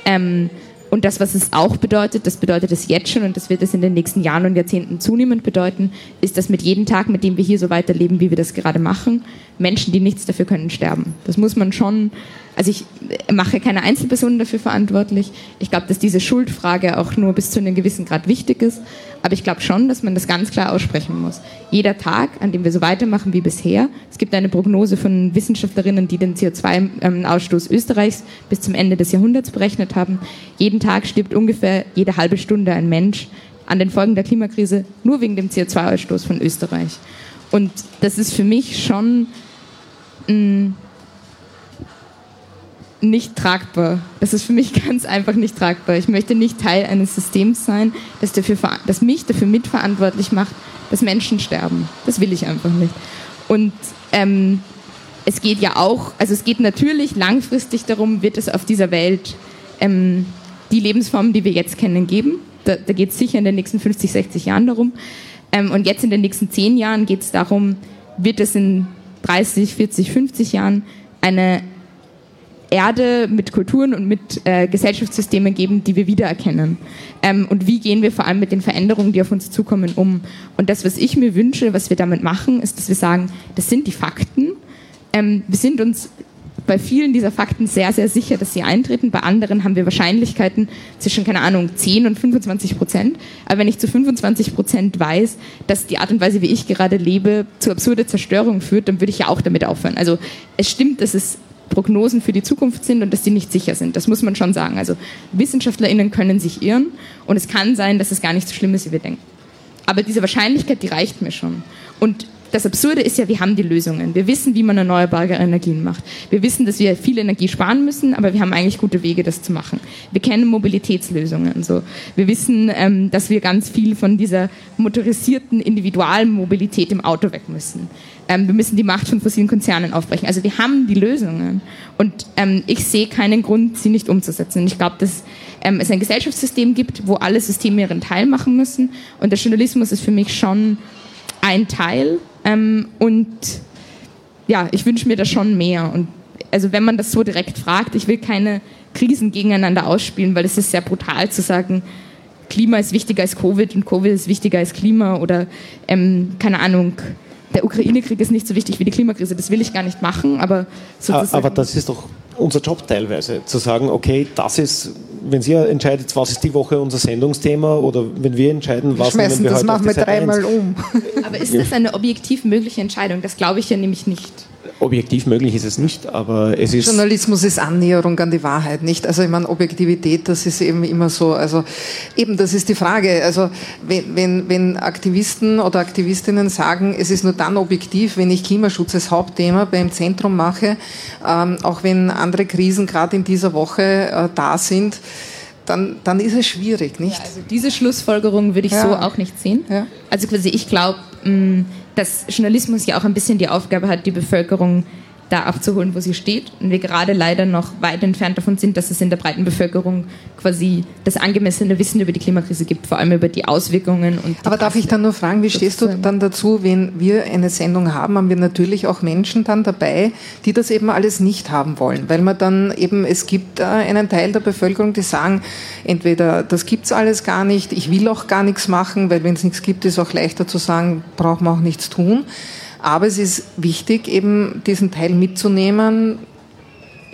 Speaker 5: Ähm, und das, was es auch bedeutet, das bedeutet es jetzt schon und das wird es in den nächsten Jahren und Jahrzehnten zunehmend bedeuten, ist, dass mit jedem Tag, mit dem wir hier so weiterleben, wie wir das gerade machen, Menschen, die nichts dafür können, sterben. Das muss man schon, also ich mache keine Einzelpersonen dafür verantwortlich. Ich glaube, dass diese Schuldfrage auch nur bis zu einem gewissen Grad wichtig ist. Aber ich glaube schon, dass man das ganz klar aussprechen muss. Jeder Tag, an dem wir so weitermachen wie bisher, es gibt eine Prognose von Wissenschaftlerinnen, die den CO2-Ausstoß Österreichs bis zum Ende des Jahrhunderts berechnet haben. Jeden Tag stirbt ungefähr jede halbe Stunde ein Mensch an den Folgen der Klimakrise nur wegen dem CO2-Ausstoß von Österreich. Und das ist für mich schon mh, mm, nicht tragbar. Das ist für mich ganz einfach nicht tragbar. Ich möchte nicht Teil eines Systems sein, das, dafür, das mich dafür mitverantwortlich macht, dass Menschen sterben. Das will ich einfach nicht. Und ähm, es geht ja auch, also es geht natürlich langfristig darum, wird es auf dieser Welt ähm, die Lebensformen, die wir jetzt kennen, geben. Da, da geht es sicher in den nächsten 50, 60 Jahren darum. Ähm, und jetzt in den nächsten 10 Jahren geht es darum, wird es in 30, 40, 50 Jahren eine Erde mit Kulturen und mit äh, Gesellschaftssystemen geben, die wir wiedererkennen. Ähm, und wie gehen wir vor allem mit den Veränderungen, die auf uns zukommen, um? Und das, was ich mir wünsche, was wir damit machen, ist, dass wir sagen, das sind die Fakten. Ähm, wir sind uns bei vielen dieser Fakten sehr, sehr sicher, dass sie eintreten. Bei anderen haben wir Wahrscheinlichkeiten zwischen, keine Ahnung, 10 und 25 Prozent. Aber wenn ich zu 25 Prozent weiß, dass die Art und Weise, wie ich gerade lebe, zu absurder Zerstörung führt, dann würde ich ja auch damit aufhören. Also es stimmt, dass es Prognosen für die Zukunft sind und dass die nicht sicher sind. Das muss man schon sagen. Also WissenschaftlerInnen können sich irren und es kann sein, dass es gar nicht so schlimm ist, wie wir denken. Aber diese Wahrscheinlichkeit, die reicht mir schon. Und das Absurde ist ja, wir haben die Lösungen. Wir wissen, wie man erneuerbare Energien macht. Wir wissen, dass wir viel Energie sparen müssen, aber wir haben eigentlich gute Wege, das zu machen. Wir kennen Mobilitätslösungen. So. Wir wissen, ähm, dass wir ganz viel von dieser motorisierten Individualmobilität im Auto weg müssen. Ähm, wir müssen die Macht von fossilen Konzernen aufbrechen. Also wir haben die Lösungen. Und ähm, ich sehe keinen Grund, sie nicht umzusetzen. Ich glaube, dass ähm, es ein Gesellschaftssystem gibt, wo alle Systeme ihren Teil machen müssen. Und der Journalismus ist für mich schon ein Teil. Ähm, und ja, ich wünsche mir da schon mehr. Und also wenn man das so direkt fragt, ich will keine Krisen gegeneinander ausspielen, weil es ist sehr brutal zu sagen, Klima ist wichtiger als Covid und Covid ist wichtiger als Klima oder ähm, keine Ahnung, der Ukraine-Krieg ist nicht so wichtig wie die Klimakrise. Das will ich gar nicht machen, aber
Speaker 3: sozusagen. Aber das ist doch unser Job teilweise, zu sagen, okay, das ist, wenn Sie entscheidet, was ist die Woche unser Sendungsthema oder wenn wir entscheiden, was
Speaker 4: Schmeißen, nehmen wir
Speaker 3: das
Speaker 4: heute machen wir dreimal um.
Speaker 5: Aber ist das eine objektiv mögliche Entscheidung? Das glaube ich ja nämlich nicht
Speaker 3: objektiv möglich ist es nicht, aber es ist.
Speaker 4: Journalismus ist Annäherung an die Wahrheit, nicht? Also ich meine, Objektivität, das ist eben immer so. Also eben, das ist die Frage. Also wenn, wenn, wenn Aktivisten oder Aktivistinnen sagen, es ist nur dann objektiv, wenn ich Klimaschutz als Hauptthema beim Zentrum mache, ähm, auch wenn andere Krisen gerade in dieser Woche äh, da sind, dann, dann ist es schwierig, nicht? Ja,
Speaker 5: also diese Schlussfolgerung würde ich ja. so auch nicht sehen. Ja. Also quasi, ich glaube, mm, dass Journalismus ja auch ein bisschen die Aufgabe hat, die Bevölkerung da abzuholen, wo sie steht. Und wir gerade leider noch weit entfernt davon sind, dass es in der breiten Bevölkerung quasi das angemessene Wissen über die Klimakrise gibt, vor allem über die Auswirkungen. Und
Speaker 4: die Aber darf ich dann nur fragen, wie stehst du dann dazu, wenn wir eine Sendung haben, haben wir natürlich auch Menschen dann dabei, die das eben alles nicht haben wollen, weil man dann eben, es gibt äh, einen Teil der Bevölkerung, die sagen, entweder das gibt es alles gar nicht, ich will auch gar nichts machen, weil wenn es nichts gibt, ist auch leichter zu sagen, braucht man auch nichts tun. Aber es ist wichtig, eben diesen Teil mitzunehmen.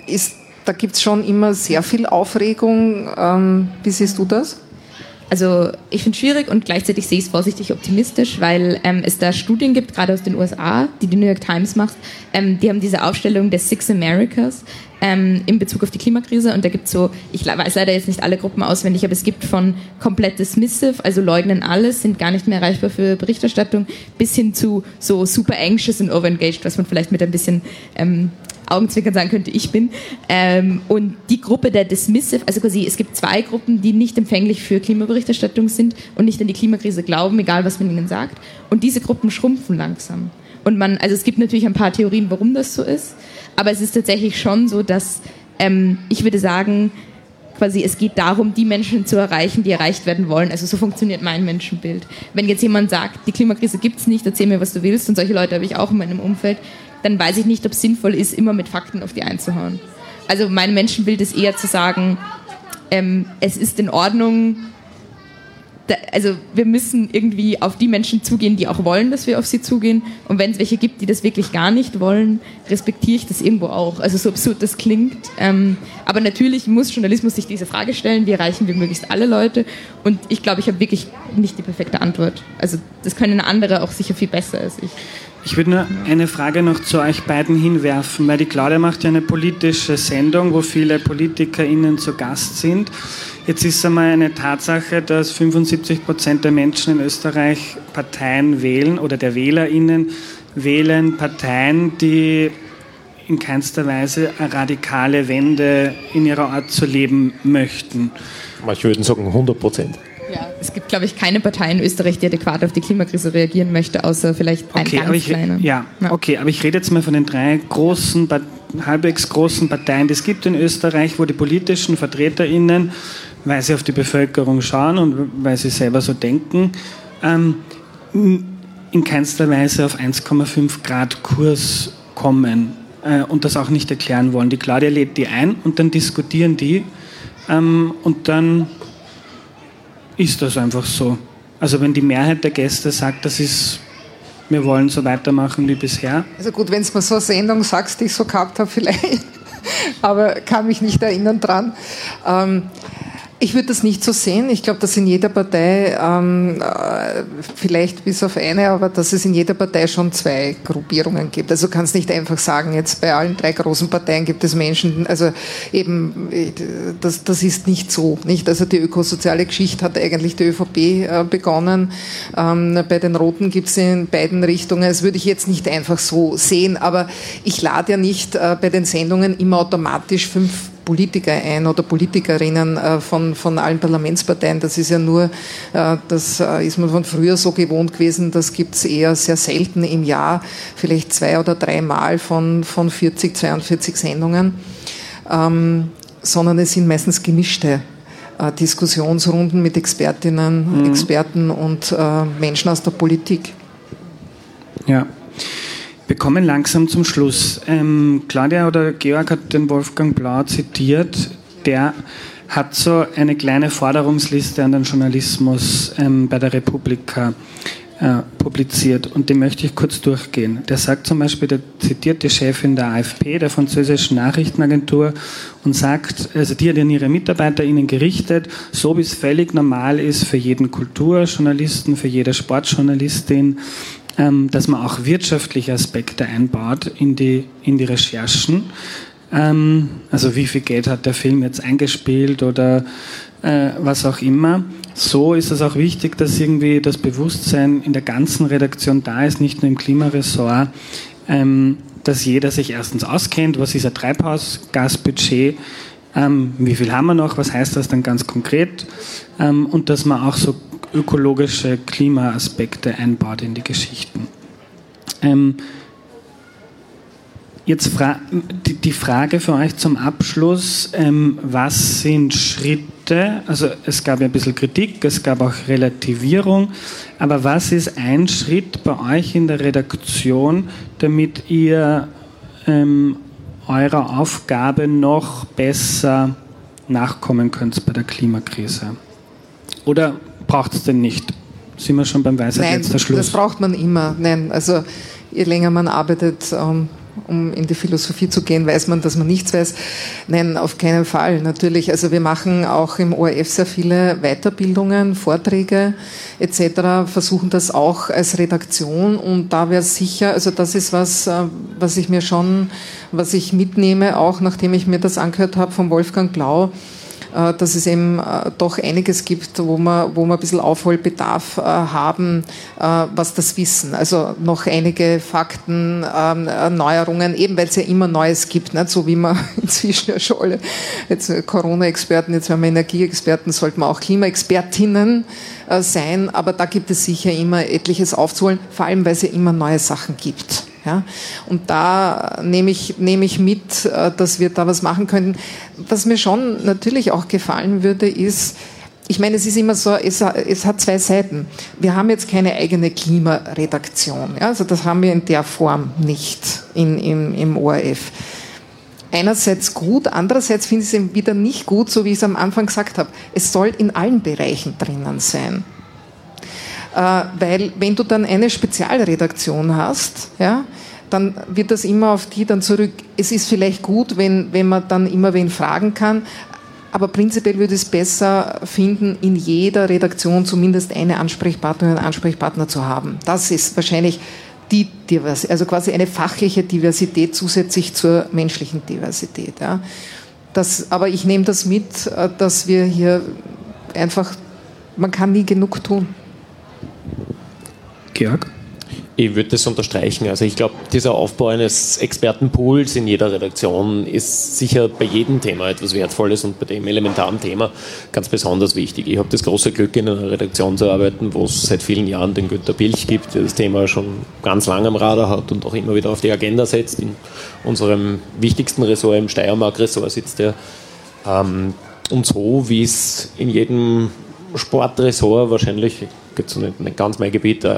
Speaker 4: Ist, da gibt es schon immer sehr viel Aufregung. Ähm, wie siehst du das?
Speaker 5: Also ich finde es schwierig und gleichzeitig sehe ich es vorsichtig optimistisch, weil ähm, es da Studien gibt, gerade aus den USA, die die New York Times macht. Ähm, die haben diese Aufstellung der Six Americas ähm, in Bezug auf die Klimakrise und da gibt es so, ich weiß leider jetzt nicht alle Gruppen auswendig, aber es gibt von komplett dismissive, also leugnen alles, sind gar nicht mehr erreichbar für Berichterstattung, bis hin zu so super anxious und overengaged, was man vielleicht mit ein bisschen ähm, Augenzwinkern sagen könnte, ich bin. Ähm, und die Gruppe der Dismissive, also quasi, es gibt zwei Gruppen, die nicht empfänglich für Klimaberichterstattung sind und nicht an die Klimakrise glauben, egal was man ihnen sagt. Und diese Gruppen schrumpfen langsam. Und man, also es gibt natürlich ein paar Theorien, warum das so ist, aber es ist tatsächlich schon so, dass ähm, ich würde sagen, quasi es geht darum, die Menschen zu erreichen, die erreicht werden wollen. Also so funktioniert mein Menschenbild. Wenn jetzt jemand sagt, die Klimakrise gibt es nicht, erzähl mir, was du willst, und solche Leute habe ich auch in meinem Umfeld, dann weiß ich nicht, ob es sinnvoll ist, immer mit Fakten auf die einzuhauen. Also mein Menschenbild ist eher zu sagen, ähm, es ist in Ordnung, da, also wir müssen irgendwie auf die Menschen zugehen, die auch wollen, dass wir auf sie zugehen. Und wenn es welche gibt, die das wirklich gar nicht wollen, respektiere ich das irgendwo auch. Also so absurd das klingt. Ähm, aber natürlich muss Journalismus sich diese Frage stellen, wie erreichen wir möglichst alle Leute. Und ich glaube, ich habe wirklich nicht die perfekte Antwort. Also das können andere auch sicher viel besser als ich.
Speaker 1: Ich würde nur eine Frage noch zu euch beiden hinwerfen, weil die Claudia macht ja eine politische Sendung, wo viele PolitikerInnen zu Gast sind. Jetzt ist einmal eine Tatsache, dass 75 Prozent der Menschen in Österreich Parteien wählen oder der WählerInnen wählen Parteien, die in keinster Weise eine radikale Wende in ihrer Art zu leben möchten.
Speaker 3: Manche würden sagen 100 Prozent.
Speaker 5: Ja, es gibt, glaube ich, keine Partei in Österreich, die adäquat auf die Klimakrise reagieren möchte, außer vielleicht ein
Speaker 1: okay,
Speaker 5: ganz
Speaker 1: aber ich,
Speaker 5: kleiner.
Speaker 1: Ja, ja, okay, aber ich rede jetzt mal von den drei großen, halbwegs großen Parteien, die es gibt in Österreich, wo die politischen VertreterInnen, weil sie auf die Bevölkerung schauen und weil sie selber so denken, ähm, in keinster Weise auf 1,5 Grad Kurs kommen äh, und das auch nicht erklären wollen. Die Claudia lädt die ein und dann diskutieren die ähm, und dann ist das einfach so. Also wenn die Mehrheit der Gäste sagt, das ist, wir wollen so weitermachen wie bisher.
Speaker 4: Also gut, wenn es mir so eine Sendung sagst, die ich so gehabt habe vielleicht, aber kann mich nicht erinnern dran. Ähm, ich würde das nicht so sehen. Ich glaube, dass in jeder Partei, ähm, äh, vielleicht bis auf eine, aber dass es in jeder Partei schon zwei Gruppierungen gibt. Also kann es nicht einfach sagen, jetzt bei allen drei großen Parteien gibt es Menschen, also eben, das, das ist nicht so. Nicht? Also die ökosoziale Geschichte hat eigentlich die ÖVP äh, begonnen. Ähm, bei den Roten gibt es in beiden Richtungen. Das würde ich jetzt nicht einfach so sehen, aber ich lade ja nicht äh, bei den Sendungen immer automatisch fünf Politiker ein oder Politikerinnen äh, von, von allen Parlamentsparteien. Das ist ja nur, äh, das äh, ist man von früher so gewohnt gewesen, das gibt es eher sehr selten im Jahr, vielleicht zwei oder dreimal von, von 40, 42 Sendungen, ähm, sondern es sind meistens gemischte Diskussionsrunden mit Expertinnen, mhm. Experten und Menschen aus der Politik.
Speaker 1: Ja. Wir kommen langsam zum Schluss. Ähm, Claudia oder Georg hat den Wolfgang Blau zitiert. Der hat so eine kleine Forderungsliste an den Journalismus ähm, bei der Republika äh, publiziert und die möchte ich kurz durchgehen. Der sagt zum Beispiel, der zitiert die Chefin der AFP, der französischen Nachrichtenagentur, und sagt, also die hat an ihre MitarbeiterInnen gerichtet, so wie es völlig normal ist für jeden Kulturjournalisten, für jede Sportjournalistin, ähm, dass man auch wirtschaftliche Aspekte einbaut in die, in die Recherchen. Ähm, also wie viel Geld hat der Film jetzt eingespielt oder äh, was auch immer. So ist es auch wichtig, dass irgendwie das Bewusstsein in der ganzen Redaktion da ist, nicht nur im Klimaressort, ähm, dass jeder sich erstens auskennt, was ist ein Treibhausgasbudget, ähm, wie viel haben wir noch, was heißt das dann ganz konkret? Ähm, und dass man auch so ökologische Klimaaspekte einbaut in die Geschichten. Ähm, jetzt fra die, die, Frage für euch zum Abschluss, ähm, was sind Schritte, also es gab ja ein bisschen Kritik, es gab auch Relativierung, aber was ist ein Schritt bei euch in der Redaktion, damit ihr ähm, eurer Aufgabe noch besser nachkommen könnt bei der Klimakrise? Oder braucht es denn nicht? Sind wir schon beim Weisheit
Speaker 4: Nein,
Speaker 1: letzter Schluss?
Speaker 4: das braucht man immer. Nein, also je länger man arbeitet, ähm, um in die Philosophie zu gehen, weiß man, dass man nichts weiß. Nein, auf keinen Fall. Natürlich, also wir machen auch im ORF sehr viele Weiterbildungen, Vorträge etc., versuchen das auch als Redaktion und da wäre sicher, also das ist was, äh, was ich mir schon, was ich mitnehme, auch nachdem ich mir das angehört habe von Wolfgang Blau, dass es eben äh, doch einiges gibt, wo wir, wo wir ein bisschen Aufholbedarf äh, haben, was das Wissen. Also noch einige Fakten, ähm, Neuerungen, eben weil es ja immer Neues gibt, nicht? so wie man inzwischen ja schon alle, jetzt Corona-Experten, jetzt haben wir Energieexperten, sollten wir auch Klimaexpertinnen sein, aber da gibt es sicher immer etliches aufzuholen, vor allem weil es ja immer neue Sachen gibt. Ja? Und da nehme ich, nehme ich mit, äh, dass wir da was machen könnten. Was mir schon natürlich auch gefallen würde, ist, ich meine, es ist immer so, es, es, hat zwei Seiten. Wir haben jetzt keine eigene Klimaredaktion. Ja? Also das haben wir in der Form nicht in, im, im ORF. Einerseits gut, andererseits finde ich es eben wieder nicht gut, so wie ich es am Anfang gesagt habe. Es soll in allen Bereichen drinnen sein. Äh, weil wenn du dann eine Spezialredaktion hast, ja, dann wird das immer auf die dann zurück. Es ist vielleicht gut, wenn, wenn man dann immer wen fragen kann, aber prinzipiell würde ich es besser finden, in jeder Redaktion zumindest eine Ansprechpartnerin, einen Ansprechpartner zu haben. Das ist wahrscheinlich die Diversität, also quasi eine fachliche Diversität zusätzlich zur menschlichen Diversität. Ja. Das, aber ich nehme das mit, äh, dass wir hier einfach, man kann nie genug tun.
Speaker 1: Georg?
Speaker 3: Ich würde das unterstreichen. Also ich glaube, dieser Aufbau eines Expertenpools in jeder Redaktion ist sicher bei jedem Thema etwas Wertvolles und bei dem elementaren Thema ganz besonders wichtig. Ich habe das große Glück, in einer Redaktion zu arbeiten, wo es seit vielen Jahren den Günter Pilch gibt, der das Thema schon ganz lange am Radar hat und auch immer wieder auf die Agenda setzt. In unserem wichtigsten Ressort, im Steiermark-Ressort, sitzt er. Ähm, und so, wie es in jedem Sportressort wahrscheinlich, jetzt nicht, nicht ganz mein Gebiet, äh,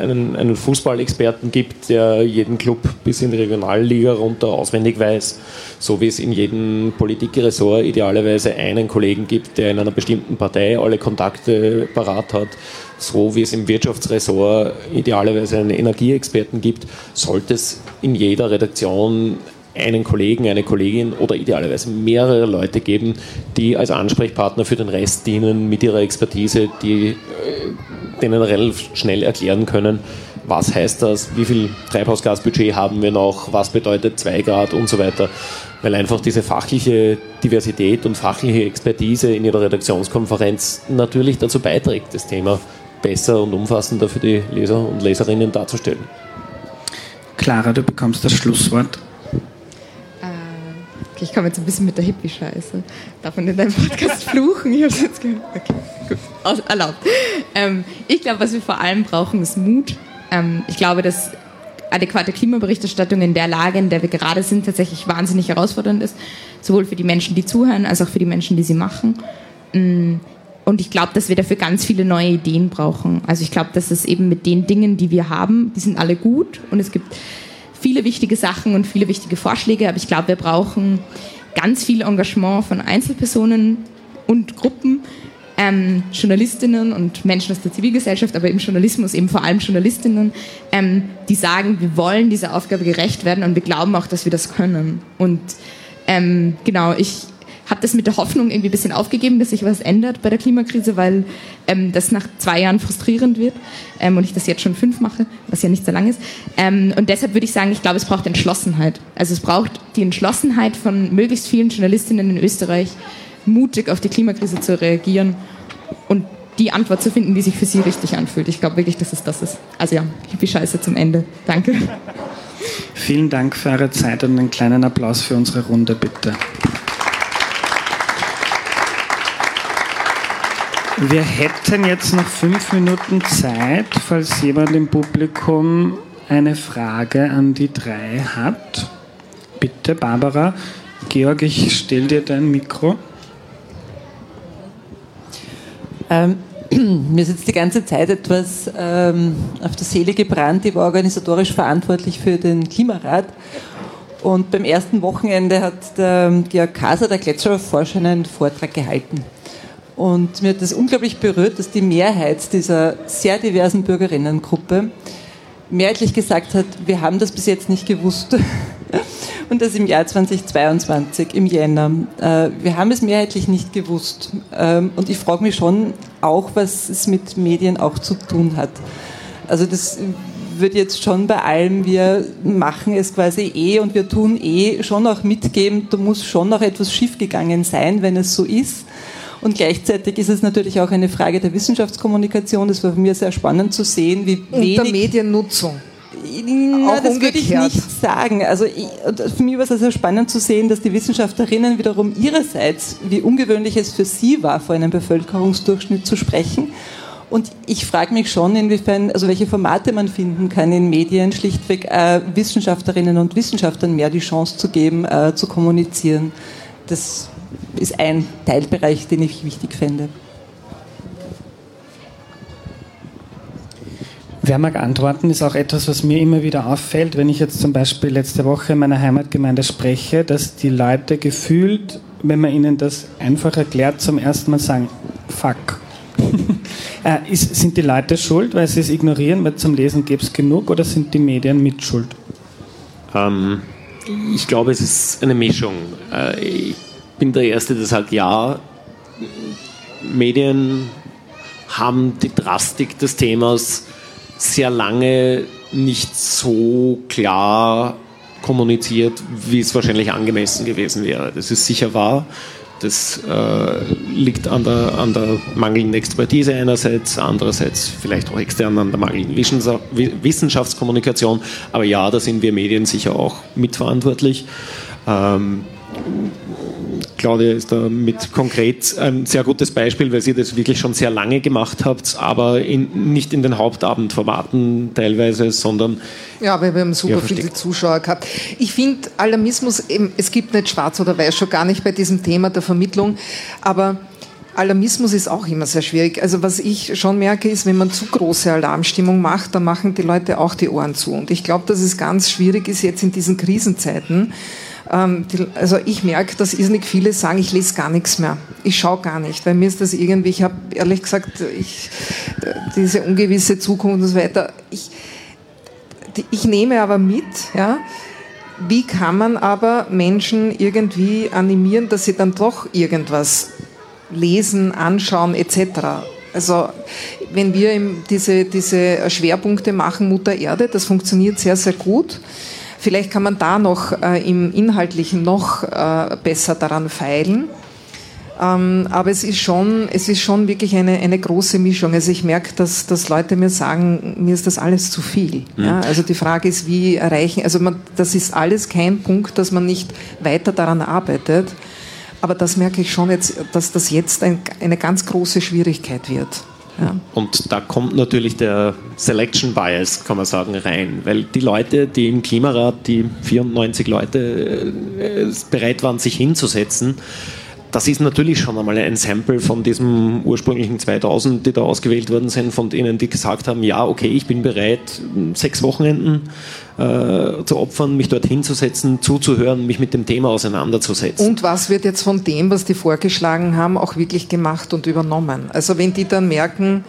Speaker 3: einen, einen Fußballexperten gibt, der jeden Club bis in die Regionalliga runter auswendig weiß, so wie es in jedem Politikressort idealerweise einen Kollegen gibt, der in einer bestimmten Partei alle Kontakte parat hat, so wie es im Wirtschaftsressort idealerweise einen Energieexperten gibt, sollte es in jeder Redaktion einen Kollegen, eine Kollegin oder idealerweise mehrere Leute geben, die als Ansprechpartner für den Rest dienen mit ihrer Expertise, die äh, denen relativ schnell erklären können, was heißt das, wie viel Treibhausgasbudget haben wir noch, was bedeutet 2 Grad und so weiter. Weil einfach diese fachliche Diversität und fachliche Expertise in ihrer Redaktionskonferenz natürlich dazu beiträgt, das Thema besser und umfassender für die Leser und Leserinnen darzustellen.
Speaker 1: Clara, du bekommst das Schlusswort.
Speaker 5: Okay, ich komme jetzt ein bisschen mit der Hippie-Scheiße. Darf man in deinem Podcast fluchen? Ich habe es jetzt gehört. Okay, gut. erlaubt. Ähm, ich glaube, was wir vor allem brauchen, ist Mut. Ähm, ich glaube, dass adäquate Klimaberichterstattung in der Lage, in der wir gerade sind, tatsächlich wahnsinnig herausfordernd ist. Sowohl für die Menschen, die zuhören, als auch für die Menschen, die sie machen. Mm, und ich glaube, dass wir dafür ganz viele neue Ideen brauchen. Also ich glaube, dass es eben mit den Dingen, die wir haben, die sind alle gut. Und es gibt viele wichtige Sachen und viele wichtige Vorschläge, aber ich glaube, wir brauchen ganz viel Engagement von Einzelpersonen und Gruppen, ähm, Journalistinnen und Menschen aus der Zivilgesellschaft, aber im Journalismus eben vor allem Journalistinnen, ähm, die sagen, wir wollen dieser Aufgabe gerecht werden und wir glauben auch, dass wir das können. Und ähm, genau, ich habe das mit der Hoffnung irgendwie ein bisschen aufgegeben, dass sich was ändert bei der Klimakrise, weil ähm, das nach zwei Jahren frustrierend wird ähm, und ich das jetzt schon fünf mache, was ja nicht so lang ist. Ähm, und deshalb würde ich sagen, ich glaube, es braucht Entschlossenheit. Also es braucht die Entschlossenheit von möglichst vielen Journalistinnen in Österreich, mutig auf die Klimakrise zu reagieren und die Antwort zu finden, die sich für sie richtig anfühlt. Ich glaube wirklich, dass es das ist. Also ja, hippie Scheiße zum Ende. Danke.
Speaker 1: Vielen Dank für eure Zeit und einen kleinen Applaus für unsere Runde, bitte. Wir hätten jetzt noch fünf Minuten Zeit, falls jemand im Publikum eine Frage an die drei hat. Bitte, Barbara. Georg, ich stelle dir dein Mikro.
Speaker 6: Ähm, mir ist jetzt die ganze Zeit etwas ähm, auf der Seele gebrannt. Ich war organisatorisch verantwortlich für den Klimarat. Und beim ersten Wochenende hat der Georg Kaser, der Gletscherforscher, einen Vortrag gehalten. Und mir hat das unglaublich berührt, dass die Mehrheit dieser sehr diversen Bürgerinnengruppe mehrheitlich gesagt hat, wir haben das bis jetzt nicht gewusst. Und das im Jahr 2022, im Jänner. Äh, wir haben es mehrheitlich nicht gewusst. Ähm, und ich frage mich schon auch, was es mit Medien auch zu tun hat. Also das würde jetzt schon bei allem, wir machen es quasi eh und wir tun eh schon auch mitgeben, da muss schon noch etwas schiefgegangen sein, wenn es so ist. Und gleichzeitig ist es natürlich auch eine Frage der Wissenschaftskommunikation. Das war für mich sehr spannend zu sehen, wie wenig...
Speaker 4: Und der Mediennutzung.
Speaker 6: Na, das würde ich nicht sagen. Also ich, für mich war es sehr spannend zu sehen, dass die Wissenschaftlerinnen wiederum ihrerseits, wie ungewöhnlich es für sie war, vor einem Bevölkerungsdurchschnitt zu sprechen. Und ich frage mich schon, inwiefern, also welche Formate man finden kann in Medien, schlichtweg äh, Wissenschaftlerinnen und Wissenschaftlern mehr die Chance zu geben, äh, zu kommunizieren. Das ist ein Teilbereich, den ich wichtig fände.
Speaker 1: Wer mag antworten, ist auch etwas, was mir immer wieder auffällt, wenn ich jetzt zum Beispiel letzte Woche in meiner Heimatgemeinde spreche, dass die Leute gefühlt, wenn man ihnen das einfach erklärt, zum ersten Mal sagen, fuck. äh, ist, sind die Leute schuld, weil sie es ignorieren, weil zum Lesen gäbe es genug, oder sind die Medien mit schuld?
Speaker 3: Ähm, ich glaube, es ist eine Mischung. Äh, ich bin der Erste, der sagt, ja, Medien haben die Drastik des Themas sehr lange nicht so klar kommuniziert, wie es wahrscheinlich angemessen gewesen wäre. Das ist sicher wahr. Das äh, liegt an der, an der mangelnden Expertise einerseits, andererseits vielleicht auch extern an der mangelnden Wissenschaftskommunikation. Aber ja, da sind wir Medien sicher auch mitverantwortlich. Ähm, Claudia ist da mit konkret ein sehr gutes Beispiel, weil sie das wirklich schon sehr lange gemacht habt, aber in, nicht in den Hauptabendformaten teilweise, sondern.
Speaker 4: Ja, aber wir haben super viele Zuschauer gehabt. Ich finde Alarmismus, es gibt nicht schwarz oder weiß, schon gar nicht bei diesem Thema der Vermittlung, aber Alarmismus ist auch immer sehr schwierig. Also was ich schon merke, ist, wenn man zu große Alarmstimmung macht, dann machen die Leute auch die Ohren zu. Und ich glaube, dass es ganz schwierig ist jetzt in diesen Krisenzeiten, ähm, die, also ich merke, dass irrsinnig viele sagen, ich lese gar nichts mehr. Ich schaue gar nicht, weil mir ist das irgendwie, ich habe ehrlich gesagt, ich, diese ungewisse Zukunft und so weiter, ich, ich nehme aber mit, ja, wie kann man aber Menschen irgendwie animieren, dass sie dann doch irgendwas lesen, anschauen etc. Also wenn wir diese, diese Schwerpunkte machen, Mutter Erde, das funktioniert sehr, sehr gut. Vielleicht kann man da noch äh, im Inhaltlichen noch äh, besser daran feilen. Ähm, aber es ist schon, es ist schon wirklich eine, eine große Mischung. Also ich merke, dass, dass Leute mir sagen, mir ist das alles zu viel. Mhm. Ja, also die Frage ist, wie erreichen, also man, das ist alles kein Punkt, dass man nicht weiter daran arbeitet. Aber das merke ich schon jetzt, dass das jetzt ein, eine ganz große Schwierigkeit wird.
Speaker 3: Ja. Und da kommt natürlich der Selection Bias, kann man sagen, rein, weil die Leute, die im Klimarat, die 94 Leute äh, bereit waren, sich hinzusetzen, das ist natürlich schon einmal ein Sample von diesem ursprünglichen 2000, die da ausgewählt worden sind, von denen, die gesagt haben, ja, okay, ich bin bereit, sechs Wochenenden äh, zu opfern, mich dort hinzusetzen, zuzuhören, mich mit dem Thema auseinanderzusetzen.
Speaker 4: Und was wird jetzt von dem, was die vorgeschlagen haben, auch wirklich gemacht und übernommen? Also wenn die dann merken,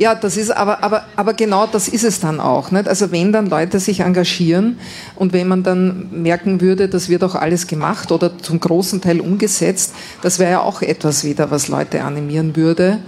Speaker 4: ja, das ist aber, aber, aber genau das ist es dann auch. Nicht? Also wenn dann Leute sich engagieren und wenn man dann merken würde, das wird auch alles gemacht oder zum großen Teil umgesetzt, das wäre ja auch etwas wieder, was Leute animieren würde.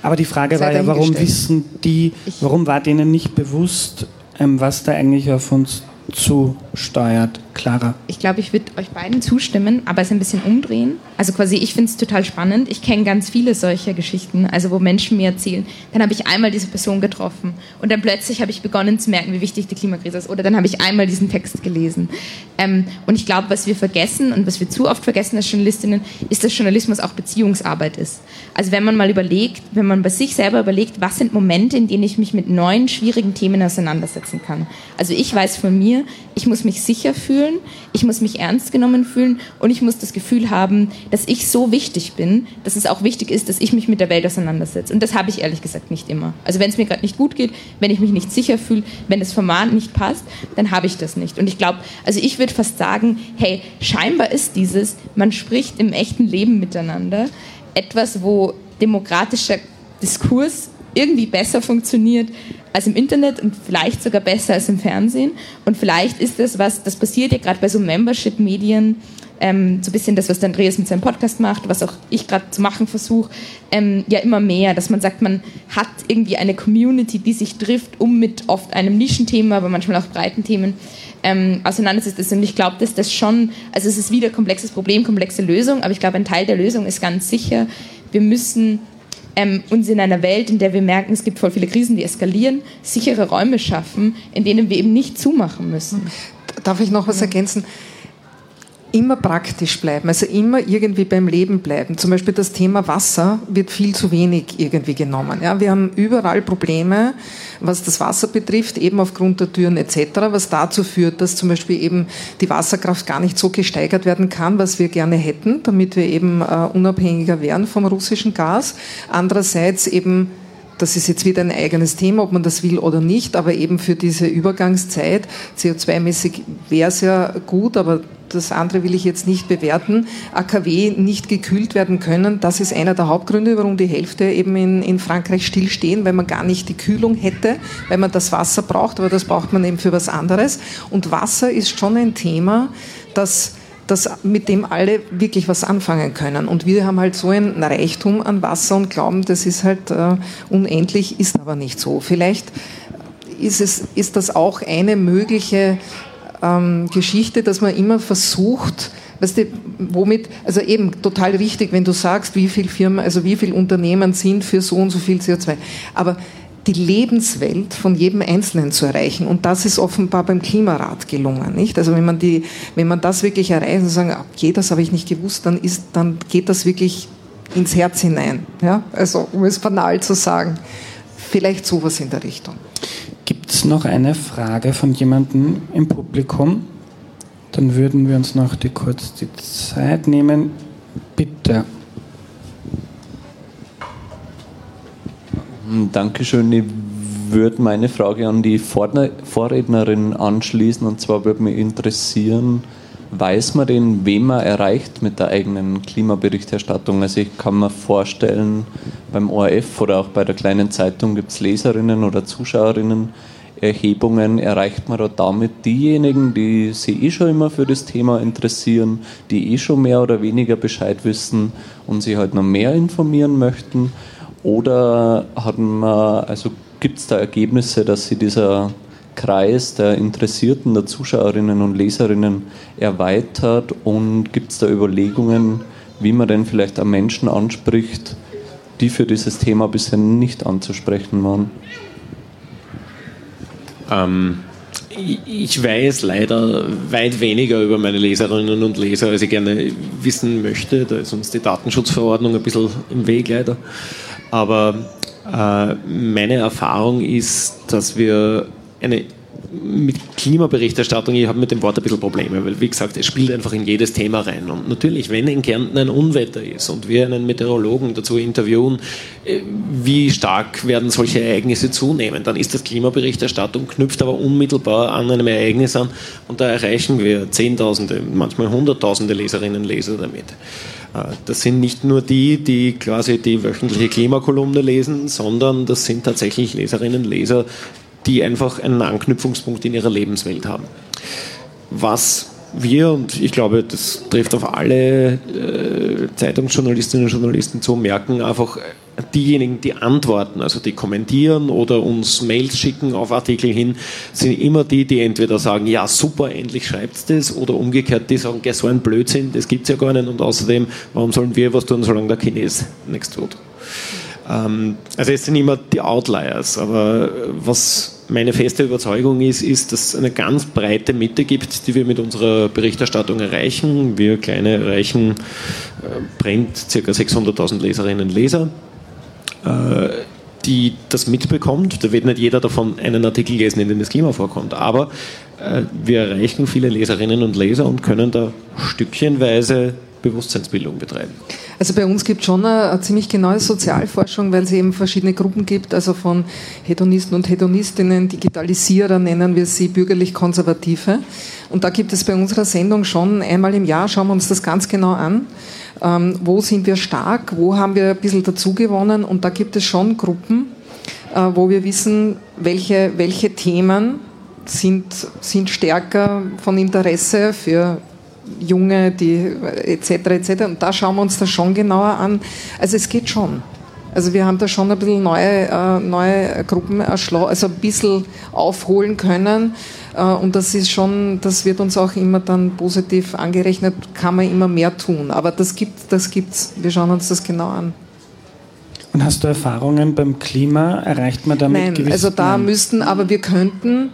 Speaker 1: Aber die Frage war ja, warum wissen die, warum war denen nicht bewusst, ähm, was da eigentlich auf uns zusteuert. Clara.
Speaker 5: Ich glaube, ich würde euch beiden zustimmen, aber es ein bisschen umdrehen. Also quasi, ich finde es total spannend. Ich kenne ganz viele solcher Geschichten, also wo Menschen mir erzählen, dann habe ich einmal diese Person getroffen und dann plötzlich habe ich begonnen zu merken, wie wichtig die Klimakrise ist. Oder dann habe ich einmal diesen Text gelesen. Ähm, und ich glaube, was wir vergessen und was wir zu oft vergessen als Journalistinnen, ist, dass Journalismus auch Beziehungsarbeit ist. Also wenn man mal überlegt, wenn man bei sich selber überlegt, was sind Momente, in denen ich mich mit neuen, schwierigen Themen auseinandersetzen kann. Also ich weiß von mir, ich muss mich sicher fühlen, ich muss mich ernst genommen fühlen und ich muss das Gefühl haben, dass ich so wichtig bin, dass es auch wichtig ist, dass ich mich mit der Welt auseinandersetze. Und das habe ich ehrlich gesagt nicht immer. Also wenn es mir gerade nicht gut geht, wenn ich mich nicht sicher fühle, wenn das Format nicht passt, dann habe ich das nicht. Und ich glaube, also ich würde fast sagen, hey, scheinbar ist dieses, man spricht im echten Leben miteinander, etwas, wo demokratischer Diskurs irgendwie besser funktioniert als im Internet und vielleicht sogar besser als im Fernsehen. Und vielleicht ist das was, das passiert ja gerade bei so Membership-Medien, ähm, so ein bisschen das, was der Andreas mit seinem Podcast macht, was auch ich gerade zu machen versuche, ähm, ja immer mehr, dass man sagt, man hat irgendwie eine Community, die sich trifft, um mit oft einem Nischenthema, aber manchmal auch breiten Themen ähm, auseinanderzusetzen. Und ich glaube, dass das schon, also es ist wieder ein komplexes Problem, komplexe Lösung, aber ich glaube, ein Teil der Lösung ist ganz sicher, wir müssen ähm, uns in einer Welt, in der wir merken, es gibt voll viele Krisen, die eskalieren, sichere Räume schaffen, in denen wir eben nicht zumachen müssen.
Speaker 4: Darf ich noch was ergänzen? Immer praktisch bleiben, also immer irgendwie beim Leben bleiben. Zum Beispiel das Thema Wasser wird viel zu wenig irgendwie genommen. Ja, wir haben überall Probleme, was das Wasser betrifft, eben aufgrund der Türen etc., was dazu führt, dass zum Beispiel eben die Wasserkraft gar nicht so gesteigert werden kann, was wir gerne hätten, damit wir eben äh, unabhängiger wären vom russischen Gas. Andererseits eben das ist jetzt wieder ein eigenes Thema, ob man das will oder nicht, aber eben für diese Übergangszeit, CO2-mäßig wäre es ja gut, aber das andere will ich jetzt nicht bewerten, AKW nicht gekühlt werden können. Das ist einer der Hauptgründe, warum die Hälfte eben in, in Frankreich stillstehen, weil man gar nicht die Kühlung hätte, weil man das Wasser braucht, aber das braucht man eben für was anderes. Und Wasser ist schon ein Thema, das das, mit dem alle wirklich was anfangen können. Und wir haben halt so ein Reichtum an Wasser und glauben, das ist halt äh, unendlich, ist aber nicht so. Vielleicht ist, es, ist das auch eine mögliche ähm, Geschichte, dass man immer versucht, Weißt du, womit, also eben total richtig, wenn du sagst, wie viele Firmen, also wie viele Unternehmen sind für so und so viel CO2. Aber die Lebenswelt von jedem Einzelnen zu erreichen. Und das ist offenbar beim Klimarat gelungen, nicht? Also wenn man die, wenn man das wirklich erreicht und sagen, okay, das habe ich nicht gewusst, dann ist, dann geht das wirklich ins Herz hinein. Ja? Also, um es banal zu sagen. Vielleicht sowas in der Richtung.
Speaker 1: Gibt es noch eine Frage von jemandem im Publikum? Dann würden wir uns noch die, kurz die Zeit nehmen. Bitte.
Speaker 7: Dankeschön. Ich würde meine Frage an die Vorrednerin anschließen und zwar würde mich interessieren, weiß man denn, wen man erreicht mit der eigenen Klimaberichterstattung? Also ich kann mir vorstellen, beim ORF oder auch bei der kleinen Zeitung gibt es Leserinnen oder Zuschauerinnen. Erhebungen erreicht man da damit diejenigen, die sich eh schon immer für das Thema interessieren, die eh schon mehr oder weniger Bescheid wissen und sich halt noch mehr informieren möchten? Oder hat man, also gibt es da Ergebnisse, dass sie dieser Kreis der Interessierten, der Zuschauerinnen und Leserinnen erweitert und gibt es da Überlegungen, wie man denn vielleicht auch Menschen anspricht, die für dieses Thema bisher nicht anzusprechen waren?
Speaker 3: Ähm, ich weiß leider weit weniger über meine Leserinnen und Leser, als ich gerne wissen möchte. Da ist uns die Datenschutzverordnung ein bisschen im Weg leider. Aber äh, meine Erfahrung ist, dass wir eine mit Klimaberichterstattung, ich habe mit dem Wort ein bisschen Probleme, weil wie gesagt, es spielt einfach in jedes Thema rein. Und natürlich, wenn in Kärnten ein Unwetter ist und wir einen Meteorologen dazu interviewen, äh, wie stark werden solche Ereignisse zunehmen, dann ist das Klimaberichterstattung, knüpft aber unmittelbar an einem Ereignis an und da erreichen wir Zehntausende, manchmal Hunderttausende Leserinnen und Leser damit. Äh, das sind nicht nur die, die quasi die wöchentliche Klimakolumne lesen, sondern das sind tatsächlich Leserinnen und Leser, die einfach einen Anknüpfungspunkt in ihrer Lebenswelt haben. Was wir, und ich glaube, das trifft auf alle äh, Zeitungsjournalistinnen und Journalisten zu, merken einfach, diejenigen, die antworten, also die kommentieren oder uns Mails schicken auf Artikel hin, sind immer die, die entweder sagen, ja super, endlich schreibt es das, oder umgekehrt, die sagen, so ein Blödsinn, das gibt es ja gar nicht und außerdem, warum sollen wir was tun, solange der Chines nichts tut. Ähm, also es sind immer die Outliers, aber was meine feste Überzeugung ist, ist, dass es eine ganz breite Mitte gibt, die wir mit unserer Berichterstattung erreichen. Wir kleine erreichen äh, Print ca. 600.000 Leserinnen und Leser, äh, die das mitbekommt. Da wird nicht jeder davon einen Artikel lesen, in dem das Klima vorkommt, aber äh, wir erreichen viele Leserinnen und Leser und können da stückchenweise Bewusstseinsbildung betreiben.
Speaker 4: Also bei uns gibt es schon eine, eine, ziemlich genaue Sozialforschung, weil es eben verschiedene Gruppen gibt, also von Hedonisten und Hedonistinnen, Digitalisierer nennen wir sie, bürgerlich-konservative. Und da gibt es bei unserer Sendung schon einmal im Jahr, schauen wir uns das ganz genau an, ähm, wo sind wir stark, wo haben wir ein bisschen dazugewonnen und da gibt es schon Gruppen, äh, wo wir wissen, welche, welche Themen sind, sind stärker von Interesse für Junge, die etc. etc. Und da schauen wir uns das schon genauer an. Also es geht schon. Also wir haben da schon ein bisschen neue, äh, neue Gruppen also ein bisschen aufholen können. Äh, und das ist schon, das wird uns auch immer dann positiv angerechnet, kann man immer mehr tun. Aber das gibt das gibt's. Wir schauen uns das genau an.
Speaker 1: Und hast du Erfahrungen beim Klima? Erreicht man damit
Speaker 4: Nein, also da müssten, aber wir könnten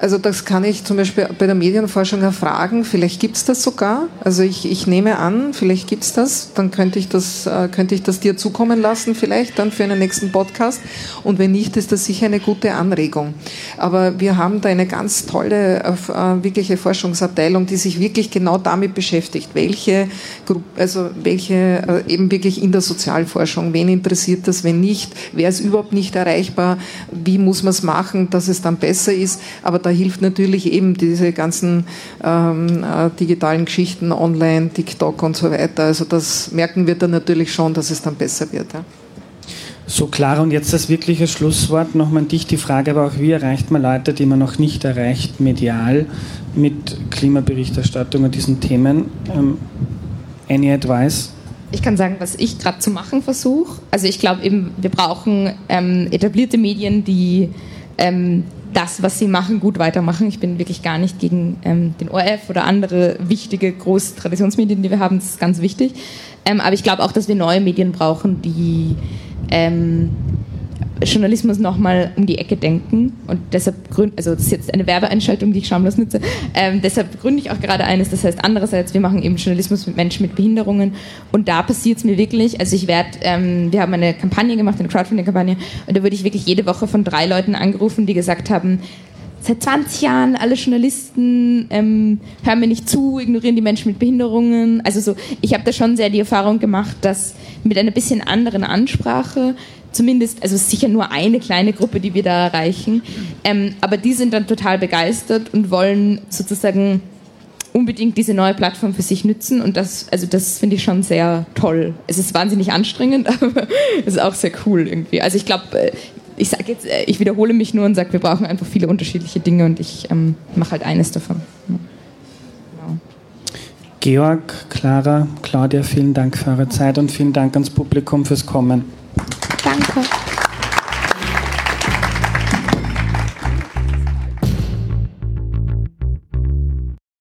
Speaker 4: also das kann ich zum Beispiel bei der Medienforschung erfragen. Vielleicht gibt es das sogar. Also ich, ich nehme an, vielleicht gibt es das. Dann könnte ich das, äh, könnte ich das dir zukommen lassen, vielleicht dann für einen nächsten Podcast. Und wenn nicht, ist das sicher eine gute Anregung. Aber wir haben da eine ganz tolle, äh, äh wirkliche Forschungsabteilung, die sich wirklich genau damit beschäftigt. Welche, also welche äh, eben wirklich in der Sozialforschung, wen interessiert das, wenn nicht, wer ist überhaupt nicht erreichbar, wie muss man es machen, dass es dann besser ist. Aber da hilft natürlich eben diese ganzen ähm, äh, digitalen Geschichten, online, TikTok und so weiter. Also das merken wir dann natürlich schon, dass es dann besser wird. Ja.
Speaker 1: So klar, und jetzt das wirkliche Schlusswort nochmal an dich die Frage, aber auch wie erreicht man Leute, die man noch nicht erreicht, medial mit Klimaberichterstattung und diesen Themen? Ähm, any advice?
Speaker 5: Ich kann sagen, was ich gerade zu machen versuche. Also ich glaube eben, wir brauchen ähm, etablierte Medien, die ähm, das, was sie machen, gut weitermachen. Ich bin wirklich gar nicht gegen ähm, den ORF oder andere wichtige große Traditionsmedien, die wir haben. Das ist ganz wichtig. Ähm, aber ich glaube auch, dass wir neue Medien brauchen, die ähm, Journalismus nochmal um die Ecke denken. Und deshalb gründe, also das ist jetzt eine Werbeeinschaltung, die ich schamlos nutze, ähm, deshalb gründe ich auch gerade eines, das heißt andererseits, wir machen eben Journalismus mit Menschen mit Behinderungen. Und da passiert es mir wirklich, also ich werde, ähm, wir haben eine Kampagne gemacht, eine Crowdfunding-Kampagne. Und da wurde ich wirklich jede Woche von drei Leuten angerufen, die gesagt haben, seit 20 Jahren alle Journalisten ähm, hören mir nicht zu, ignorieren die Menschen mit Behinderungen. Also so, ich habe da schon sehr die Erfahrung gemacht, dass mit einer bisschen anderen Ansprache zumindest, also sicher nur eine kleine Gruppe, die wir da erreichen, ähm, aber die sind dann total begeistert und wollen sozusagen unbedingt diese neue Plattform für sich nützen und das, also das finde ich schon sehr toll. Es ist wahnsinnig anstrengend, aber es ist auch sehr cool irgendwie. Also ich glaube, äh, ich sage jetzt, äh, ich wiederhole mich nur und sage, wir brauchen einfach viele unterschiedliche Dinge und ich ähm, mache halt eines davon.
Speaker 1: Georg, Clara, Claudia, vielen Dank für eure Zeit und vielen Dank ans Publikum fürs Kommen.
Speaker 5: Danke.